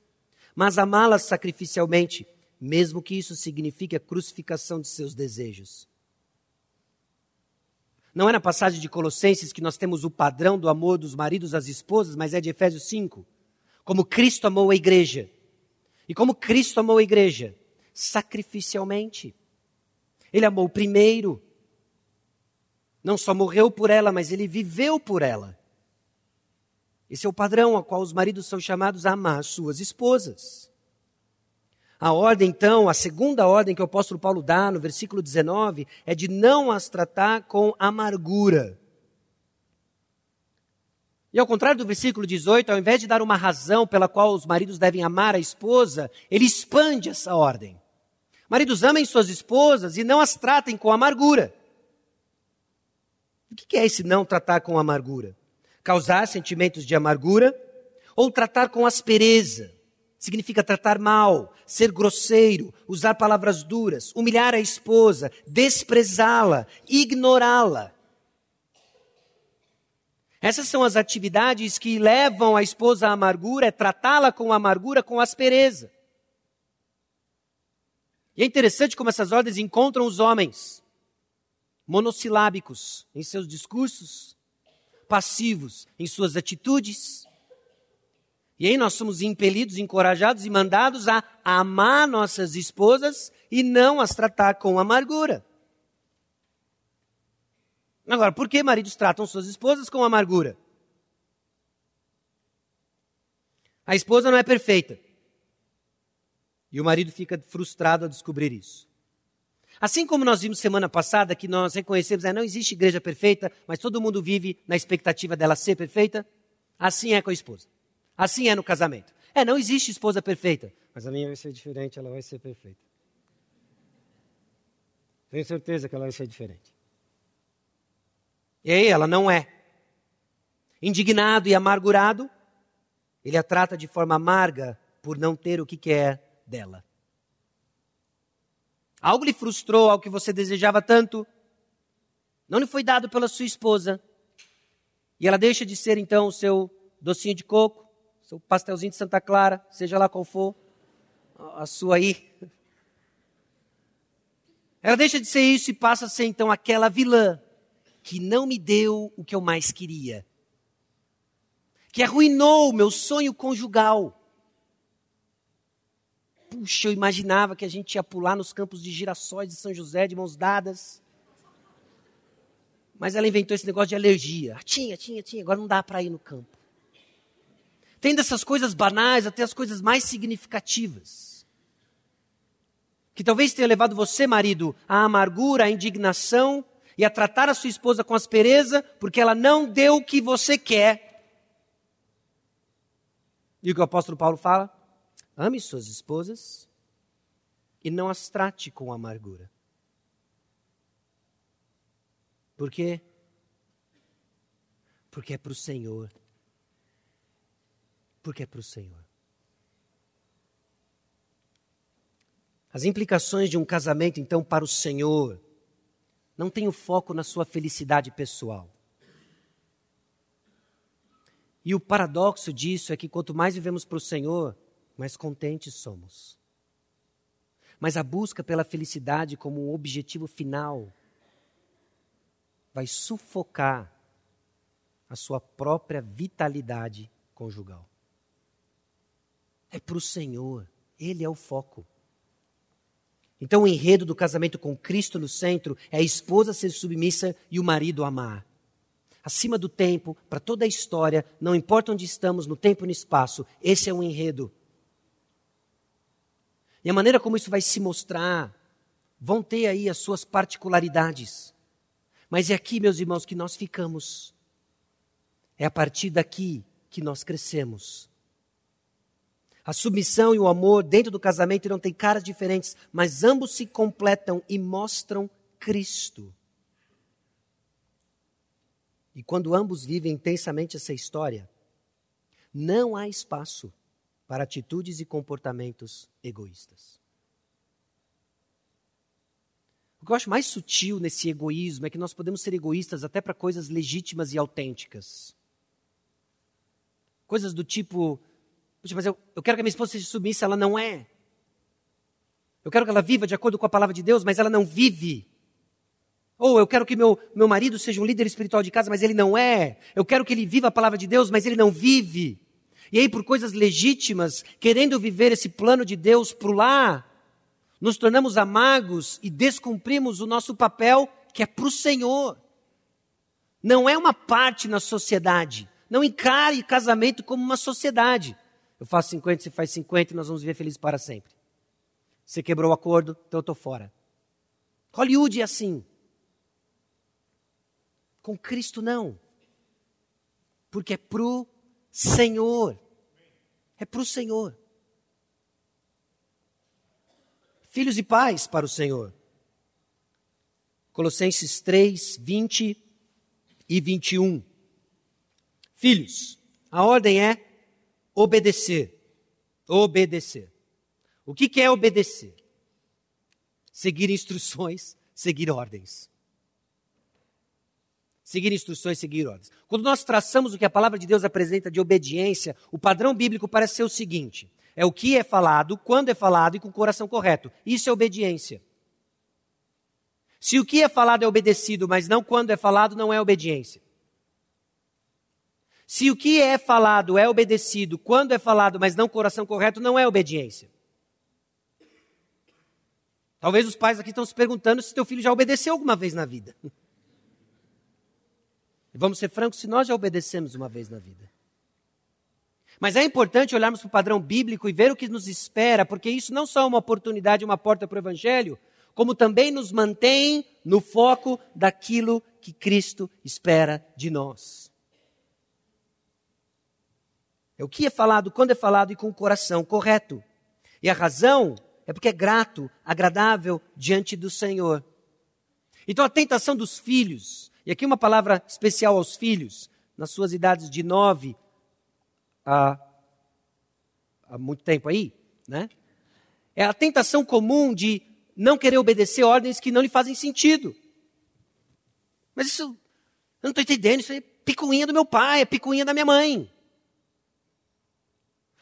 mas amá-las sacrificialmente mesmo que isso signifique a crucificação de seus desejos. Não é na passagem de Colossenses que nós temos o padrão do amor dos maridos às esposas, mas é de Efésios 5. Como Cristo amou a igreja. E como Cristo amou a igreja? Sacrificialmente. Ele amou primeiro. Não só morreu por ela, mas ele viveu por ela. Esse é o padrão a qual os maridos são chamados a amar suas esposas. A ordem, então, a segunda ordem que o apóstolo Paulo dá no versículo 19 é de não as tratar com amargura. E ao contrário do versículo 18, ao invés de dar uma razão pela qual os maridos devem amar a esposa, ele expande essa ordem. Maridos, amem suas esposas e não as tratem com amargura. O que é esse não tratar com amargura? Causar sentimentos de amargura ou tratar com aspereza? significa tratar mal, ser grosseiro, usar palavras duras, humilhar a esposa, desprezá-la, ignorá-la. Essas são as atividades que levam a esposa à amargura, é tratá-la com amargura, com aspereza. E é interessante como essas ordens encontram os homens monossilábicos em seus discursos, passivos em suas atitudes, e aí nós somos impelidos, encorajados e mandados a amar nossas esposas e não as tratar com amargura. Agora, por que maridos tratam suas esposas com amargura? A esposa não é perfeita. E o marido fica frustrado ao descobrir isso. Assim como nós vimos semana passada que nós reconhecemos, é, não existe igreja perfeita, mas todo mundo vive na expectativa dela ser perfeita, assim é com a esposa. Assim é no casamento. É, não existe esposa perfeita. Mas a minha vai ser diferente, ela vai ser perfeita. Tenho certeza que ela vai ser diferente. E aí, ela não é. Indignado e amargurado, ele a trata de forma amarga por não ter o que quer dela. Algo lhe frustrou, algo que você desejava tanto, não lhe foi dado pela sua esposa. E ela deixa de ser então o seu docinho de coco, seu pastelzinho de Santa Clara, seja lá qual for, a sua aí. Ela deixa de ser isso e passa a ser então aquela vilã que não me deu o que eu mais queria, que arruinou o meu sonho conjugal. Puxa, eu imaginava que a gente ia pular nos campos de girassóis de São José de mãos dadas. Mas ela inventou esse negócio de alergia. Tinha, tinha, tinha, agora não dá para ir no campo. Tem dessas coisas banais até as coisas mais significativas. Que talvez tenha levado você, marido, à amargura, à indignação e a tratar a sua esposa com aspereza porque ela não deu o que você quer. E o que o apóstolo Paulo fala? Ame suas esposas e não as trate com amargura. Por quê? Porque é para o Senhor. Porque é para o Senhor. As implicações de um casamento, então, para o Senhor, não tem o foco na sua felicidade pessoal. E o paradoxo disso é que quanto mais vivemos para o Senhor, mais contentes somos. Mas a busca pela felicidade como um objetivo final vai sufocar a sua própria vitalidade conjugal. É para o Senhor, Ele é o foco. Então, o enredo do casamento com Cristo no centro é a esposa ser submissa e o marido amar. Acima do tempo, para toda a história, não importa onde estamos, no tempo e no espaço, esse é o enredo. E a maneira como isso vai se mostrar, vão ter aí as suas particularidades. Mas é aqui, meus irmãos, que nós ficamos. É a partir daqui que nós crescemos. A submissão e o amor dentro do casamento não têm caras diferentes, mas ambos se completam e mostram Cristo. E quando ambos vivem intensamente essa história, não há espaço para atitudes e comportamentos egoístas. O que eu acho mais sutil nesse egoísmo é que nós podemos ser egoístas até para coisas legítimas e autênticas. Coisas do tipo, Puxa, mas eu, eu quero que a minha esposa seja submissa, ela não é. Eu quero que ela viva de acordo com a palavra de Deus, mas ela não vive. Ou eu quero que meu, meu marido seja um líder espiritual de casa, mas ele não é. Eu quero que ele viva a palavra de Deus, mas ele não vive. E aí, por coisas legítimas, querendo viver esse plano de Deus para lá, nos tornamos amargos e descumprimos o nosso papel, que é para o Senhor. Não é uma parte na sociedade. Não encare casamento como uma sociedade. Eu faço 50, você faz 50 e nós vamos viver felizes para sempre. Você quebrou o acordo, então eu estou fora. Hollywood é assim. Com Cristo não. Porque é pro Senhor. É para o Senhor. Filhos e pais para o Senhor. Colossenses 3, 20 e 21. Filhos, a ordem é obedecer. Obedecer. O que, é obedecer? Seguir instruções, seguir ordens seguir instruções, seguir ordens. Quando nós traçamos o que a palavra de Deus apresenta de obediência, o padrão bíblico parece ser o seguinte: é o que é falado, quando é falado e com o coração correto. Isso é obediência. Se o que é falado é obedecido, mas não quando é falado, não é obediência. Se o que é falado é obedecido quando é falado, mas não coração correto, não é obediência. Talvez os pais aqui estão se perguntando se teu filho já obedeceu alguma vez na vida. Vamos ser francos, se nós já obedecemos uma vez na vida. Mas é importante olharmos para o padrão bíblico e ver o que nos espera, porque isso não só é uma oportunidade, uma porta para o Evangelho, como também nos mantém no foco daquilo que Cristo espera de nós. É o que é falado, quando é falado e com o coração correto. E a razão é porque é grato, agradável diante do Senhor. Então a tentação dos filhos e aqui uma palavra especial aos filhos, nas suas idades de nove a, há muito tempo aí, né? É a tentação comum de não querer obedecer ordens que não lhe fazem sentido. Mas isso, eu não estou entendendo, isso é picuinha do meu pai, é picuinha da minha mãe.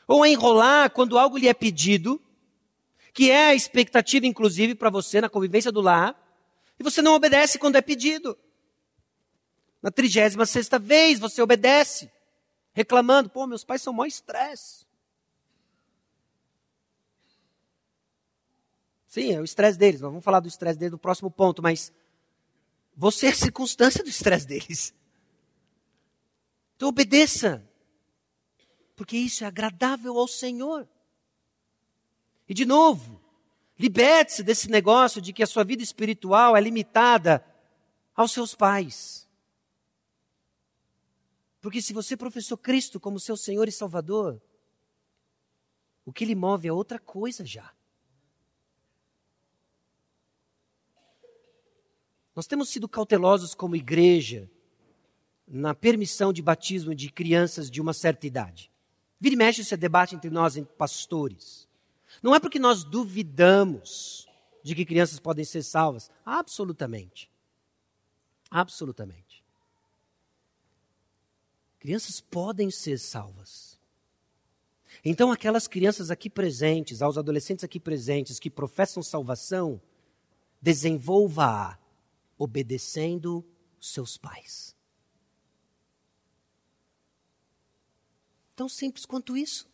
Ou é enrolar quando algo lhe é pedido, que é a expectativa, inclusive, para você na convivência do lar, e você não obedece quando é pedido. Na trigésima sexta vez você obedece, reclamando, pô, meus pais são mó estresse. Sim, é o estresse deles. Nós vamos falar do estresse deles no próximo ponto, mas você é circunstância do estresse deles. Então obedeça. Porque isso é agradável ao Senhor. E de novo, liberte-se desse negócio de que a sua vida espiritual é limitada aos seus pais. Porque se você professou Cristo como seu Senhor e Salvador, o que lhe move é outra coisa já. Nós temos sido cautelosos como igreja na permissão de batismo de crianças de uma certa idade. Vira e mexe esse é debate entre nós, entre pastores. Não é porque nós duvidamos de que crianças podem ser salvas. Absolutamente. Absolutamente. Crianças podem ser salvas. Então, aquelas crianças aqui presentes, aos adolescentes aqui presentes que professam salvação, desenvolva-a obedecendo seus pais. Tão simples quanto isso.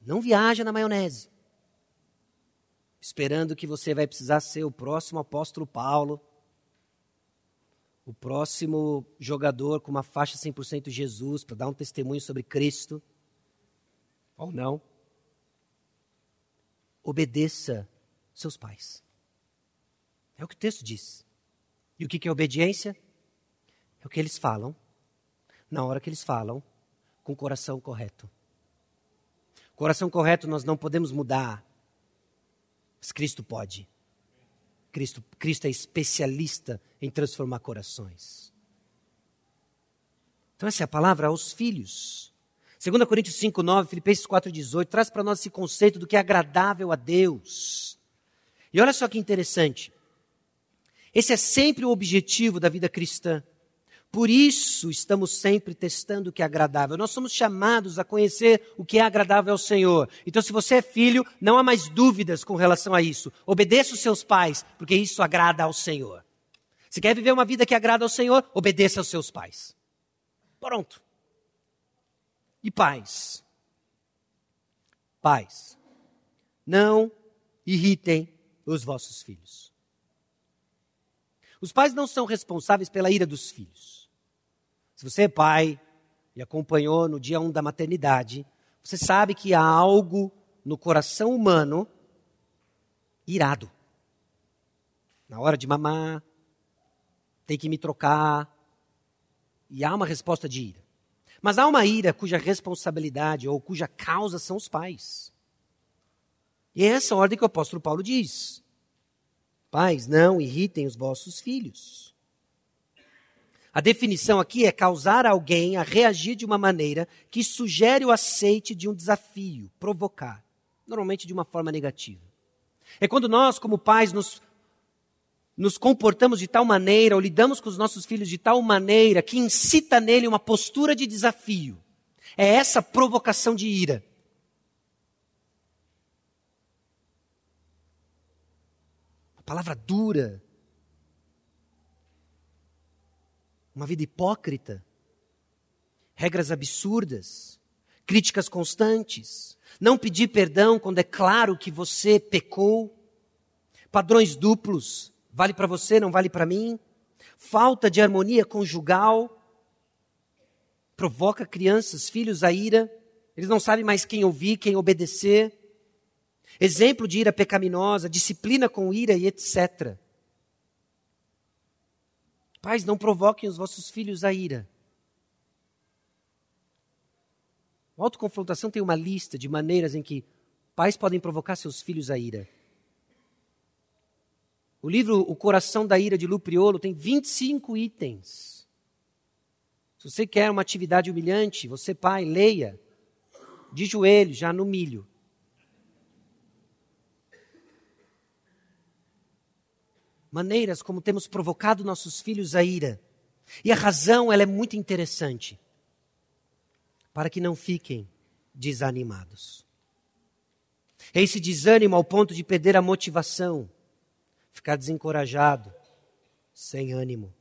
Não viaja na maionese, esperando que você vai precisar ser o próximo apóstolo Paulo, o próximo jogador com uma faixa 100% Jesus para dar um testemunho sobre Cristo. Ou não. Obedeça seus pais. É o que o texto diz. E o que é obediência? É o que eles falam, na hora que eles falam, com o coração correto. Coração correto nós não podemos mudar, mas Cristo pode. Cristo, Cristo é especialista em transformar corações. Então, essa é a palavra aos filhos. 2 Coríntios 5, 9, Filipenses 4, 18, traz para nós esse conceito do que é agradável a Deus. E olha só que interessante. Esse é sempre o objetivo da vida cristã. Por isso estamos sempre testando o que é agradável. Nós somos chamados a conhecer o que é agradável ao Senhor. Então, se você é filho, não há mais dúvidas com relação a isso. Obedeça os seus pais, porque isso agrada ao Senhor. Se quer viver uma vida que agrada ao Senhor, obedeça aos seus pais. Pronto. E pais? Pais, não irritem os vossos filhos. Os pais não são responsáveis pela ira dos filhos. Se você é pai e acompanhou no dia 1 da maternidade, você sabe que há algo no coração humano irado. Na hora de mamar, tem que me trocar. E há uma resposta de ira. Mas há uma ira cuja responsabilidade ou cuja causa são os pais. E é essa ordem que o apóstolo Paulo diz: Pais, não irritem os vossos filhos. A definição aqui é causar alguém a reagir de uma maneira que sugere o aceite de um desafio, provocar, normalmente de uma forma negativa. É quando nós, como pais, nos, nos comportamos de tal maneira, ou lidamos com os nossos filhos de tal maneira, que incita nele uma postura de desafio. É essa provocação de ira. A palavra dura uma vida hipócrita, regras absurdas, críticas constantes, não pedir perdão quando é claro que você pecou, padrões duplos, vale para você, não vale para mim, falta de harmonia conjugal, provoca crianças, filhos a ira, eles não sabem mais quem ouvir, quem obedecer. Exemplo de ira pecaminosa, disciplina com ira e etc. Pais, não provoquem os vossos filhos a ira. A autoconfrontação tem uma lista de maneiras em que pais podem provocar seus filhos a ira. O livro O Coração da Ira de Lupriolo tem 25 itens. Se você quer uma atividade humilhante, você, pai, leia de joelho, já no milho. Maneiras como temos provocado nossos filhos a ira. E a razão, ela é muito interessante. Para que não fiquem desanimados. É esse desânimo ao ponto de perder a motivação, ficar desencorajado, sem ânimo.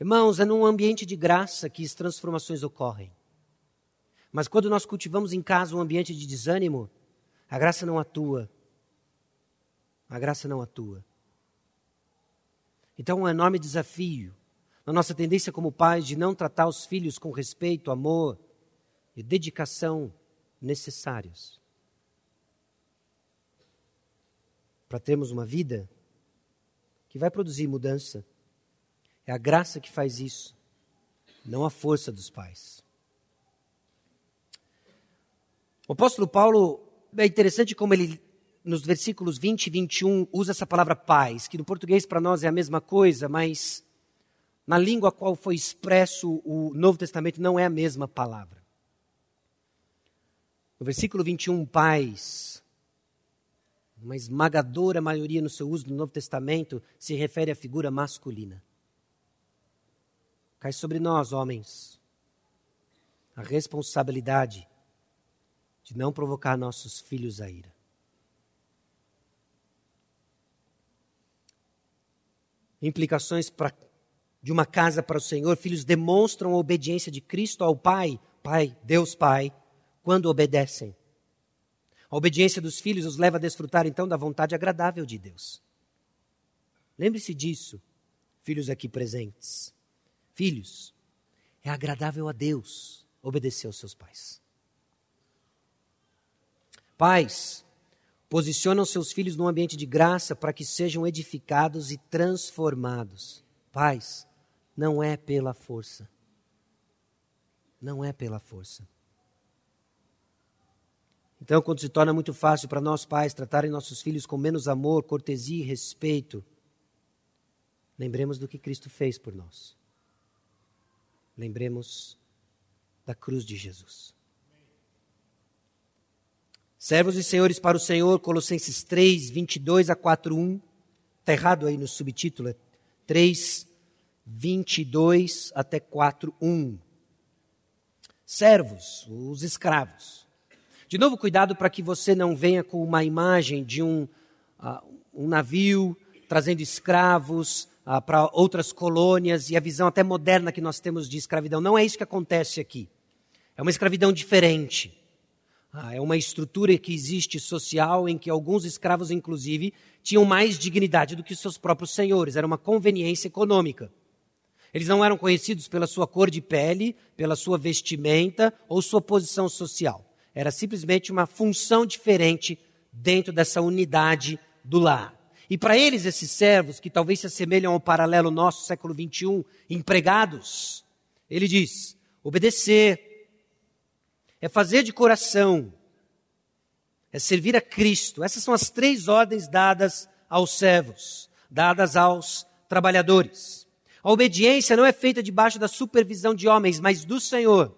Irmãos, é num ambiente de graça que as transformações ocorrem. Mas quando nós cultivamos em casa um ambiente de desânimo, a graça não atua, a graça não atua. Então, um enorme desafio na nossa tendência como pais de não tratar os filhos com respeito, amor e dedicação necessários para termos uma vida que vai produzir mudança. É a graça que faz isso, não a força dos pais. O apóstolo Paulo, é interessante como ele nos versículos 20 e 21, usa essa palavra paz, que no português para nós é a mesma coisa, mas na língua a qual foi expresso o Novo Testamento não é a mesma palavra. No versículo 21, paz, uma esmagadora maioria no seu uso no Novo Testamento se refere à figura masculina. Cai sobre nós, homens, a responsabilidade de não provocar nossos filhos a ira. Implicações pra, de uma casa para o Senhor, filhos demonstram a obediência de Cristo ao Pai, Pai, Deus Pai, quando obedecem. A obediência dos filhos os leva a desfrutar então da vontade agradável de Deus. Lembre-se disso, filhos aqui presentes. Filhos, é agradável a Deus obedecer aos seus pais. Pais, posicionam seus filhos num ambiente de graça para que sejam edificados e transformados. Pais, não é pela força. Não é pela força. Então, quando se torna muito fácil para nós pais tratarem nossos filhos com menos amor, cortesia e respeito, lembremos do que Cristo fez por nós. Lembremos da cruz de Jesus. Servos e senhores para o Senhor, Colossenses 3, 22 a 4, 1. Está errado aí no subtítulo, é 3, 22 até 4, 1. Servos, os escravos. De novo, cuidado para que você não venha com uma imagem de um, uh, um navio trazendo escravos uh, para outras colônias e a visão até moderna que nós temos de escravidão. Não é isso que acontece aqui. É uma escravidão diferente. Ah, é uma estrutura que existe social em que alguns escravos, inclusive, tinham mais dignidade do que seus próprios senhores. Era uma conveniência econômica. Eles não eram conhecidos pela sua cor de pele, pela sua vestimenta ou sua posição social. Era simplesmente uma função diferente dentro dessa unidade do lar. E para eles, esses servos, que talvez se assemelham ao paralelo nosso, século XXI, empregados, ele diz: obedecer, é fazer de coração, é servir a Cristo. Essas são as três ordens dadas aos servos, dadas aos trabalhadores. A obediência não é feita debaixo da supervisão de homens, mas do Senhor.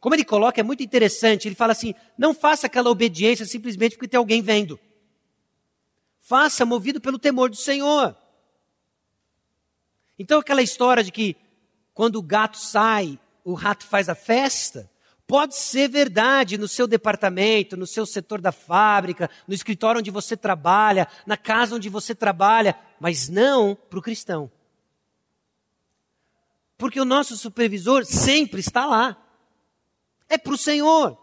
Como ele coloca, é muito interessante. Ele fala assim: não faça aquela obediência simplesmente porque tem alguém vendo. Faça movido pelo temor do Senhor. Então, aquela história de que quando o gato sai, o rato faz a festa, Pode ser verdade no seu departamento, no seu setor da fábrica, no escritório onde você trabalha, na casa onde você trabalha, mas não para o cristão. Porque o nosso supervisor sempre está lá. É para o Senhor.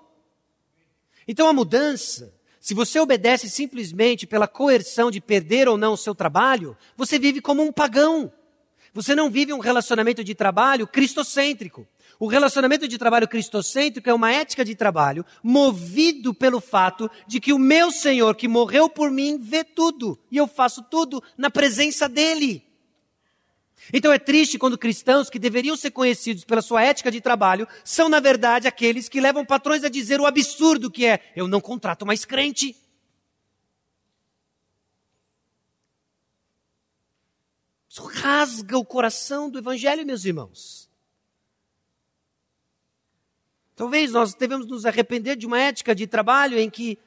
Então a mudança, se você obedece simplesmente pela coerção de perder ou não o seu trabalho, você vive como um pagão. Você não vive um relacionamento de trabalho cristocêntrico. O relacionamento de trabalho cristocêntrico é uma ética de trabalho movido pelo fato de que o meu Senhor que morreu por mim vê tudo e eu faço tudo na presença dele. Então é triste quando cristãos que deveriam ser conhecidos pela sua ética de trabalho são, na verdade, aqueles que levam patrões a dizer o absurdo que é: eu não contrato mais crente. Isso rasga o coração do evangelho, meus irmãos. Talvez nós devemos nos arrepender de uma ética de trabalho em que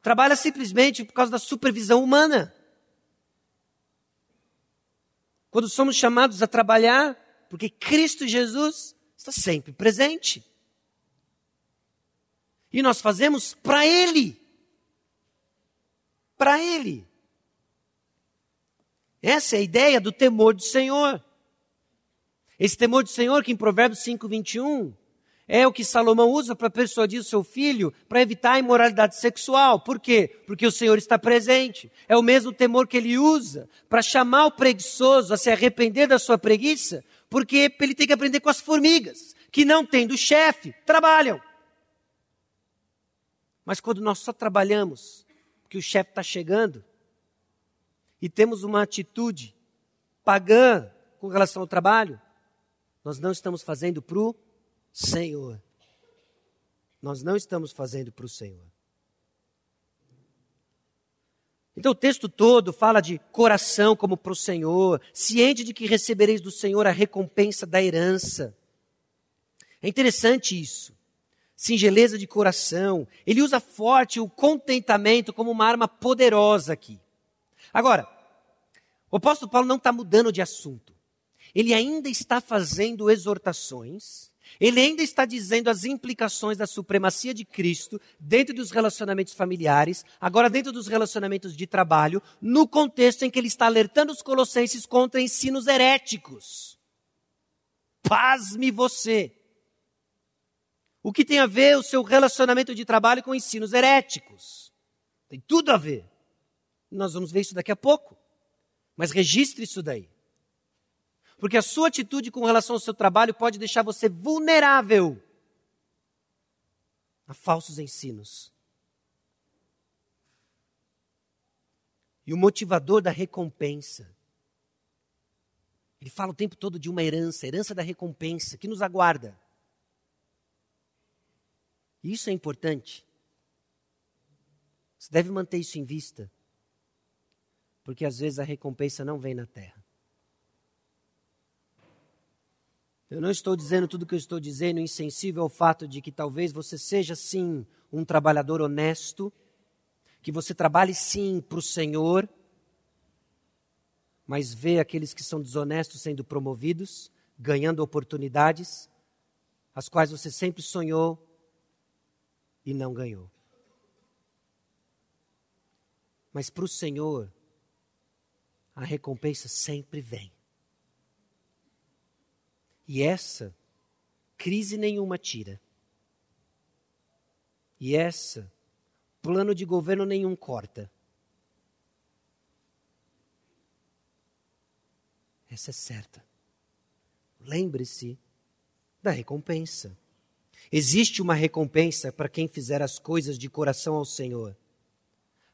trabalha simplesmente por causa da supervisão humana. Quando somos chamados a trabalhar, porque Cristo Jesus está sempre presente. E nós fazemos para Ele. Para Ele. Essa é a ideia do temor do Senhor. Esse temor do Senhor que em Provérbios 5, 21 é o que Salomão usa para persuadir o seu filho para evitar a imoralidade sexual. Por quê? Porque o Senhor está presente. É o mesmo temor que ele usa para chamar o preguiçoso a se arrepender da sua preguiça, porque ele tem que aprender com as formigas, que não tendo chefe, trabalham. Mas quando nós só trabalhamos porque o chefe está chegando e temos uma atitude pagã com relação ao trabalho, nós não estamos fazendo para o Senhor. Nós não estamos fazendo para o Senhor. Então o texto todo fala de coração como para o Senhor, ciente de que recebereis do Senhor a recompensa da herança. É interessante isso. Singeleza de coração. Ele usa forte o contentamento como uma arma poderosa aqui. Agora, o apóstolo Paulo não está mudando de assunto. Ele ainda está fazendo exortações ele ainda está dizendo as implicações da supremacia de Cristo dentro dos relacionamentos familiares, agora dentro dos relacionamentos de trabalho, no contexto em que ele está alertando os colossenses contra ensinos heréticos. Pasme você. O que tem a ver o seu relacionamento de trabalho com ensinos heréticos? Tem tudo a ver. Nós vamos ver isso daqui a pouco. Mas registre isso daí. Porque a sua atitude com relação ao seu trabalho pode deixar você vulnerável a falsos ensinos. E o motivador da recompensa. Ele fala o tempo todo de uma herança, herança da recompensa, que nos aguarda. E isso é importante. Você deve manter isso em vista. Porque às vezes a recompensa não vem na terra. Eu não estou dizendo tudo o que eu estou dizendo insensível ao fato de que talvez você seja sim um trabalhador honesto, que você trabalhe sim para o Senhor, mas vê aqueles que são desonestos sendo promovidos, ganhando oportunidades, as quais você sempre sonhou e não ganhou. Mas para o Senhor, a recompensa sempre vem. E essa, crise nenhuma tira. E essa, plano de governo nenhum corta. Essa é certa. Lembre-se da recompensa. Existe uma recompensa para quem fizer as coisas de coração ao Senhor,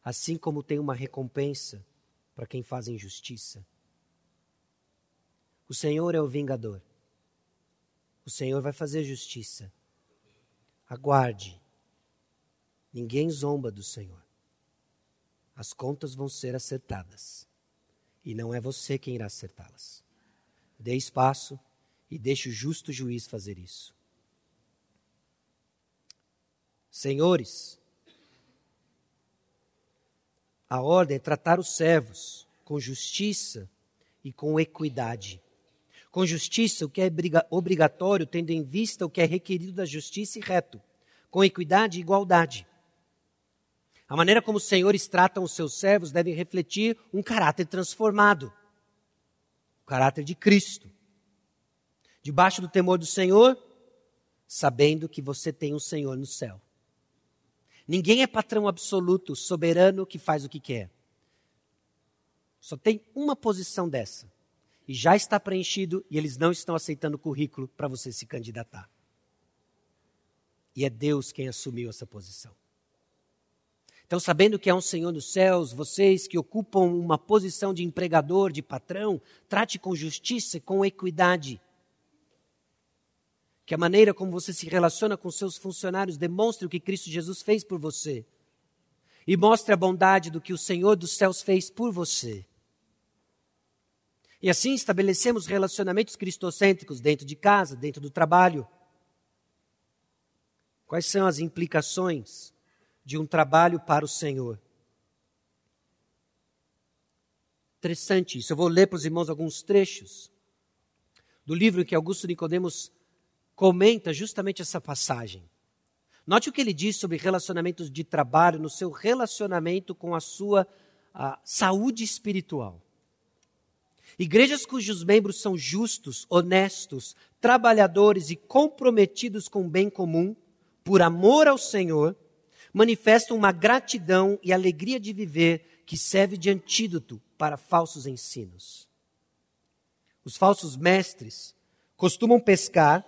assim como tem uma recompensa para quem faz injustiça. O Senhor é o vingador. O Senhor vai fazer justiça. Aguarde. Ninguém zomba do Senhor. As contas vão ser acertadas. E não é você quem irá acertá-las. Dê espaço e deixe o justo juiz fazer isso. Senhores, a ordem é tratar os servos com justiça e com equidade com justiça o que é obrigatório, tendo em vista o que é requerido da justiça e reto, com equidade e igualdade. A maneira como os senhores tratam os seus servos deve refletir um caráter transformado o caráter de Cristo. Debaixo do temor do Senhor, sabendo que você tem um Senhor no céu. Ninguém é patrão absoluto, soberano, que faz o que quer. Só tem uma posição dessa e já está preenchido e eles não estão aceitando o currículo para você se candidatar. E é Deus quem assumiu essa posição. Então, sabendo que há um Senhor nos céus, vocês que ocupam uma posição de empregador, de patrão, trate com justiça com equidade. Que a maneira como você se relaciona com seus funcionários demonstre o que Cristo Jesus fez por você. E mostre a bondade do que o Senhor dos céus fez por você. E assim estabelecemos relacionamentos cristocêntricos dentro de casa, dentro do trabalho. Quais são as implicações de um trabalho para o Senhor? Interessante isso. Eu vou ler para os irmãos alguns trechos do livro que Augusto Nicodemos comenta justamente essa passagem. Note o que ele diz sobre relacionamentos de trabalho no seu relacionamento com a sua a saúde espiritual. Igrejas cujos membros são justos, honestos, trabalhadores e comprometidos com o bem comum, por amor ao Senhor, manifestam uma gratidão e alegria de viver que serve de antídoto para falsos ensinos. Os falsos mestres costumam pescar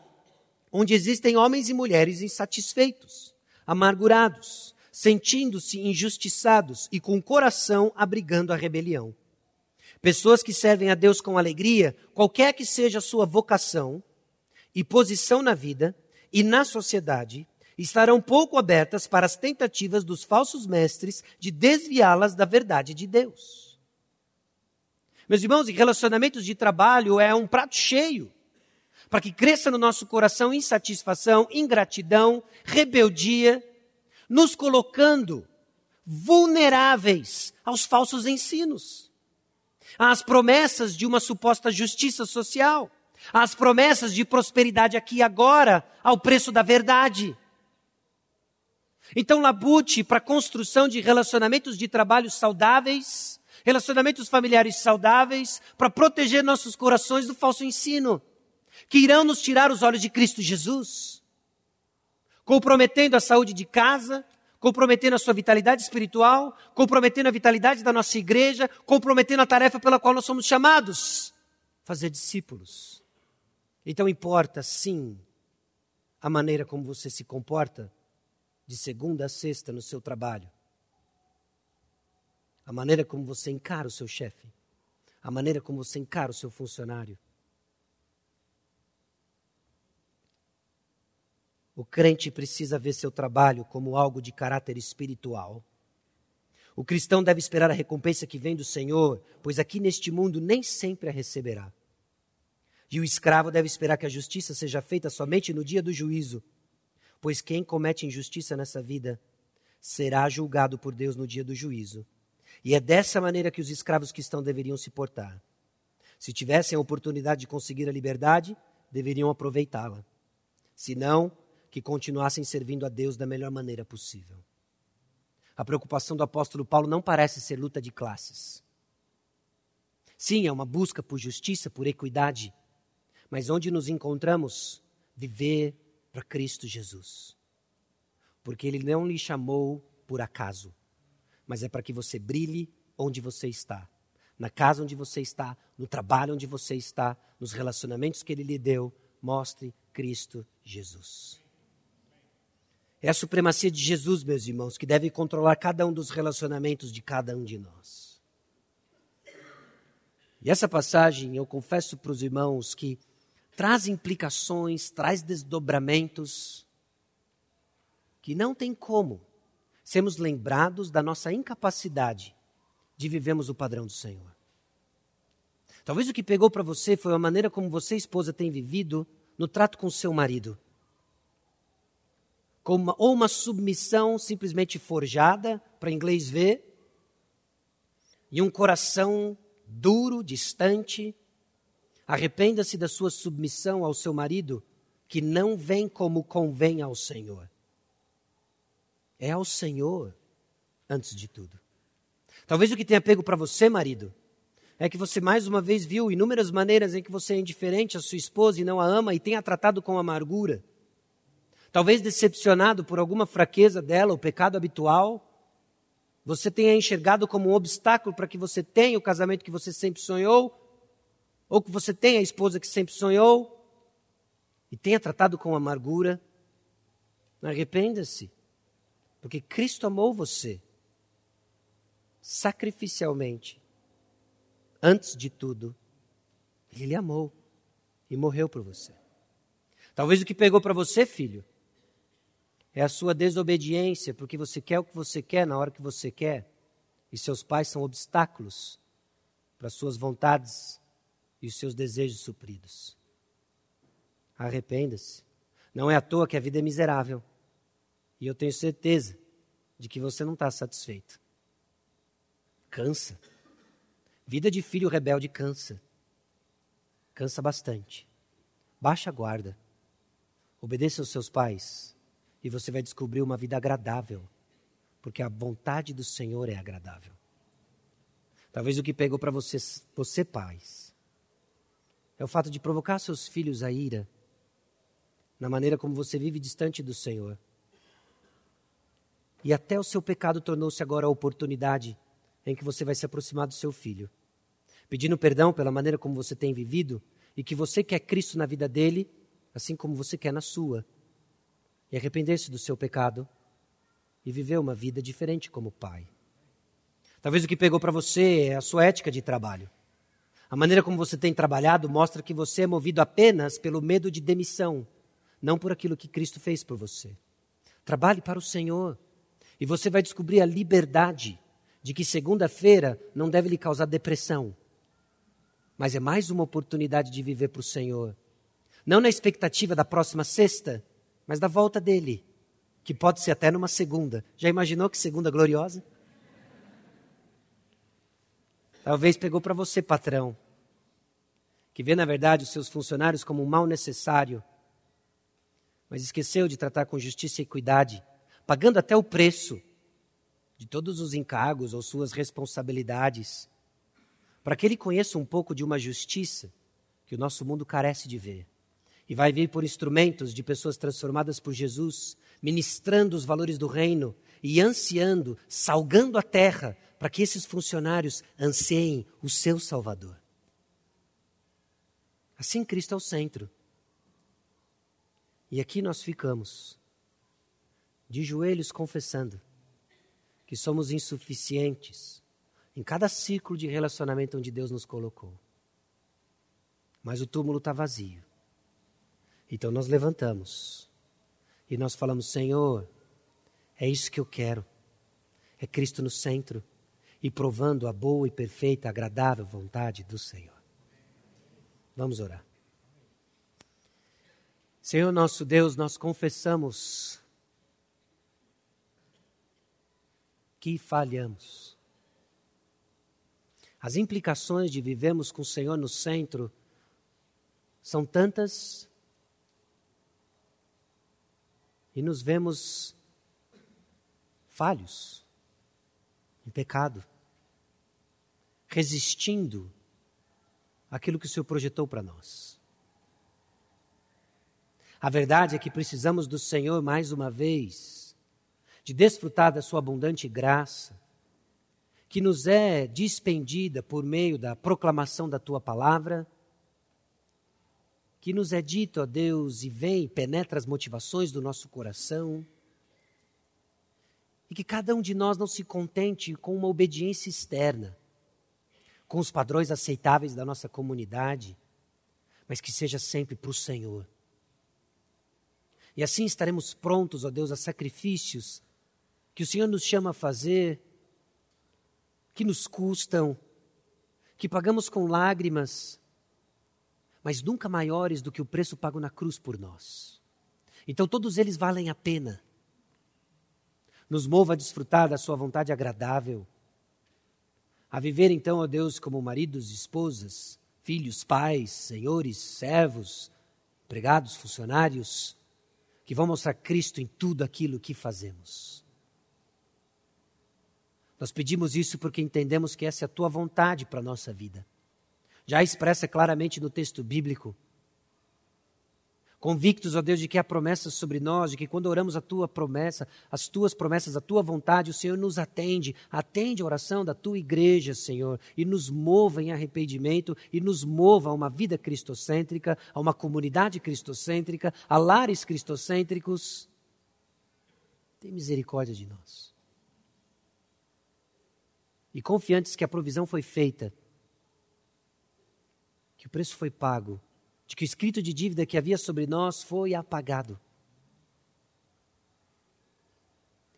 onde existem homens e mulheres insatisfeitos, amargurados, sentindo-se injustiçados e com o coração abrigando a rebelião. Pessoas que servem a Deus com alegria, qualquer que seja a sua vocação e posição na vida e na sociedade, estarão pouco abertas para as tentativas dos falsos mestres de desviá-las da verdade de Deus. Meus irmãos, relacionamentos de trabalho é um prato cheio para que cresça no nosso coração insatisfação, ingratidão, rebeldia, nos colocando vulneráveis aos falsos ensinos, às promessas de uma suposta justiça social, às promessas de prosperidade aqui e agora, ao preço da verdade. Então, labute para a construção de relacionamentos de trabalho saudáveis, relacionamentos familiares saudáveis, para proteger nossos corações do falso ensino que irão nos tirar os olhos de Cristo Jesus, comprometendo a saúde de casa, comprometendo a sua vitalidade espiritual, comprometendo a vitalidade da nossa igreja, comprometendo a tarefa pela qual nós somos chamados fazer discípulos. Então importa, sim, a maneira como você se comporta de segunda a sexta no seu trabalho, a maneira como você encara o seu chefe, a maneira como você encara o seu funcionário. O crente precisa ver seu trabalho como algo de caráter espiritual. O cristão deve esperar a recompensa que vem do Senhor, pois aqui neste mundo nem sempre a receberá. E o escravo deve esperar que a justiça seja feita somente no dia do juízo, pois quem comete injustiça nessa vida será julgado por Deus no dia do juízo. E é dessa maneira que os escravos cristãos deveriam se portar. Se tivessem a oportunidade de conseguir a liberdade, deveriam aproveitá-la. Se não, que continuassem servindo a Deus da melhor maneira possível. A preocupação do apóstolo Paulo não parece ser luta de classes. Sim, é uma busca por justiça, por equidade, mas onde nos encontramos, viver para Cristo Jesus. Porque Ele não lhe chamou por acaso, mas é para que você brilhe onde você está. Na casa onde você está, no trabalho onde você está, nos relacionamentos que Ele lhe deu, mostre Cristo Jesus. É a supremacia de Jesus, meus irmãos, que deve controlar cada um dos relacionamentos de cada um de nós. E essa passagem, eu confesso para os irmãos que traz implicações, traz desdobramentos que não tem como sermos lembrados da nossa incapacidade de vivermos o padrão do Senhor. Talvez o que pegou para você foi a maneira como você, esposa, tem vivido no trato com seu marido uma, ou uma submissão simplesmente forjada, para inglês ver, e um coração duro, distante. Arrependa-se da sua submissão ao seu marido, que não vem como convém ao Senhor. É ao Senhor, antes de tudo. Talvez o que tenha pego para você, marido, é que você mais uma vez viu inúmeras maneiras em que você é indiferente à sua esposa e não a ama e tenha tratado com amargura. Talvez decepcionado por alguma fraqueza dela, o pecado habitual, você tenha enxergado como um obstáculo para que você tenha o casamento que você sempre sonhou, ou que você tenha a esposa que sempre sonhou, e tenha tratado com amargura. Arrependa-se, porque Cristo amou você sacrificialmente. Antes de tudo, Ele amou e morreu por você. Talvez o que pegou para você, filho, é a sua desobediência, porque você quer o que você quer na hora que você quer, e seus pais são obstáculos para as suas vontades e os seus desejos supridos. Arrependa-se. Não é à toa que a vida é miserável. E eu tenho certeza de que você não está satisfeito. Cansa. Vida de filho rebelde cansa. Cansa bastante. Baixa a guarda. Obedeça aos seus pais e você vai descobrir uma vida agradável, porque a vontade do Senhor é agradável. Talvez o que pegou para você, você, pais, é o fato de provocar seus filhos a ira na maneira como você vive distante do Senhor. E até o seu pecado tornou-se agora a oportunidade em que você vai se aproximar do seu filho, pedindo perdão pela maneira como você tem vivido e que você quer Cristo na vida dele, assim como você quer na sua e arrepender-se do seu pecado e viver uma vida diferente como pai. Talvez o que pegou para você é a sua ética de trabalho. A maneira como você tem trabalhado mostra que você é movido apenas pelo medo de demissão, não por aquilo que Cristo fez por você. Trabalhe para o Senhor. E você vai descobrir a liberdade de que segunda-feira não deve lhe causar depressão, mas é mais uma oportunidade de viver para o Senhor. Não na expectativa da próxima sexta, mas da volta dele, que pode ser até numa segunda. Já imaginou que segunda gloriosa? Talvez pegou para você, patrão, que vê na verdade os seus funcionários como um mal necessário, mas esqueceu de tratar com justiça e equidade, pagando até o preço de todos os encargos ou suas responsabilidades, para que ele conheça um pouco de uma justiça que o nosso mundo carece de ver. E vai vir por instrumentos de pessoas transformadas por Jesus, ministrando os valores do reino e ansiando, salgando a terra, para que esses funcionários anseiem o seu Salvador. Assim, Cristo é o centro. E aqui nós ficamos, de joelhos confessando que somos insuficientes em cada ciclo de relacionamento onde Deus nos colocou. Mas o túmulo está vazio. Então nós levantamos e nós falamos: Senhor, é isso que eu quero. É Cristo no centro e provando a boa e perfeita, agradável vontade do Senhor. Vamos orar. Senhor nosso Deus, nós confessamos que falhamos. As implicações de vivemos com o Senhor no centro são tantas e nos vemos falhos, em pecado, resistindo aquilo que o Senhor projetou para nós. A verdade é que precisamos do Senhor mais uma vez de desfrutar da Sua abundante graça, que nos é dispendida por meio da proclamação da Tua palavra, que nos é dito, ó Deus, e vem, penetra as motivações do nosso coração, e que cada um de nós não se contente com uma obediência externa, com os padrões aceitáveis da nossa comunidade, mas que seja sempre para o Senhor. E assim estaremos prontos, ó Deus, a sacrifícios que o Senhor nos chama a fazer, que nos custam, que pagamos com lágrimas, mas nunca maiores do que o preço pago na cruz por nós. Então todos eles valem a pena. Nos mova a desfrutar da Sua vontade agradável, a viver então, ó Deus, como maridos esposas, filhos, pais, senhores, servos, empregados, funcionários, que vão mostrar Cristo em tudo aquilo que fazemos. Nós pedimos isso porque entendemos que essa é a tua vontade para a nossa vida. Já expressa claramente no texto bíblico. Convictos, ó Deus, de que há promessas sobre nós, de que quando oramos a tua promessa, as tuas promessas, a tua vontade, o Senhor nos atende. Atende a oração da tua igreja, Senhor, e nos mova em arrependimento e nos mova a uma vida cristocêntrica, a uma comunidade cristocêntrica, a lares cristocêntricos. Tem misericórdia de nós e confiantes que a provisão foi feita, que o preço foi pago, de que o escrito de dívida que havia sobre nós foi apagado.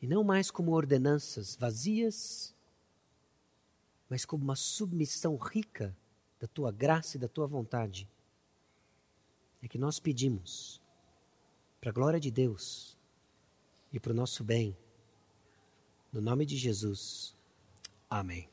E não mais como ordenanças vazias, mas como uma submissão rica da tua graça e da tua vontade. É que nós pedimos, para a glória de Deus e para o nosso bem, no nome de Jesus. Amém.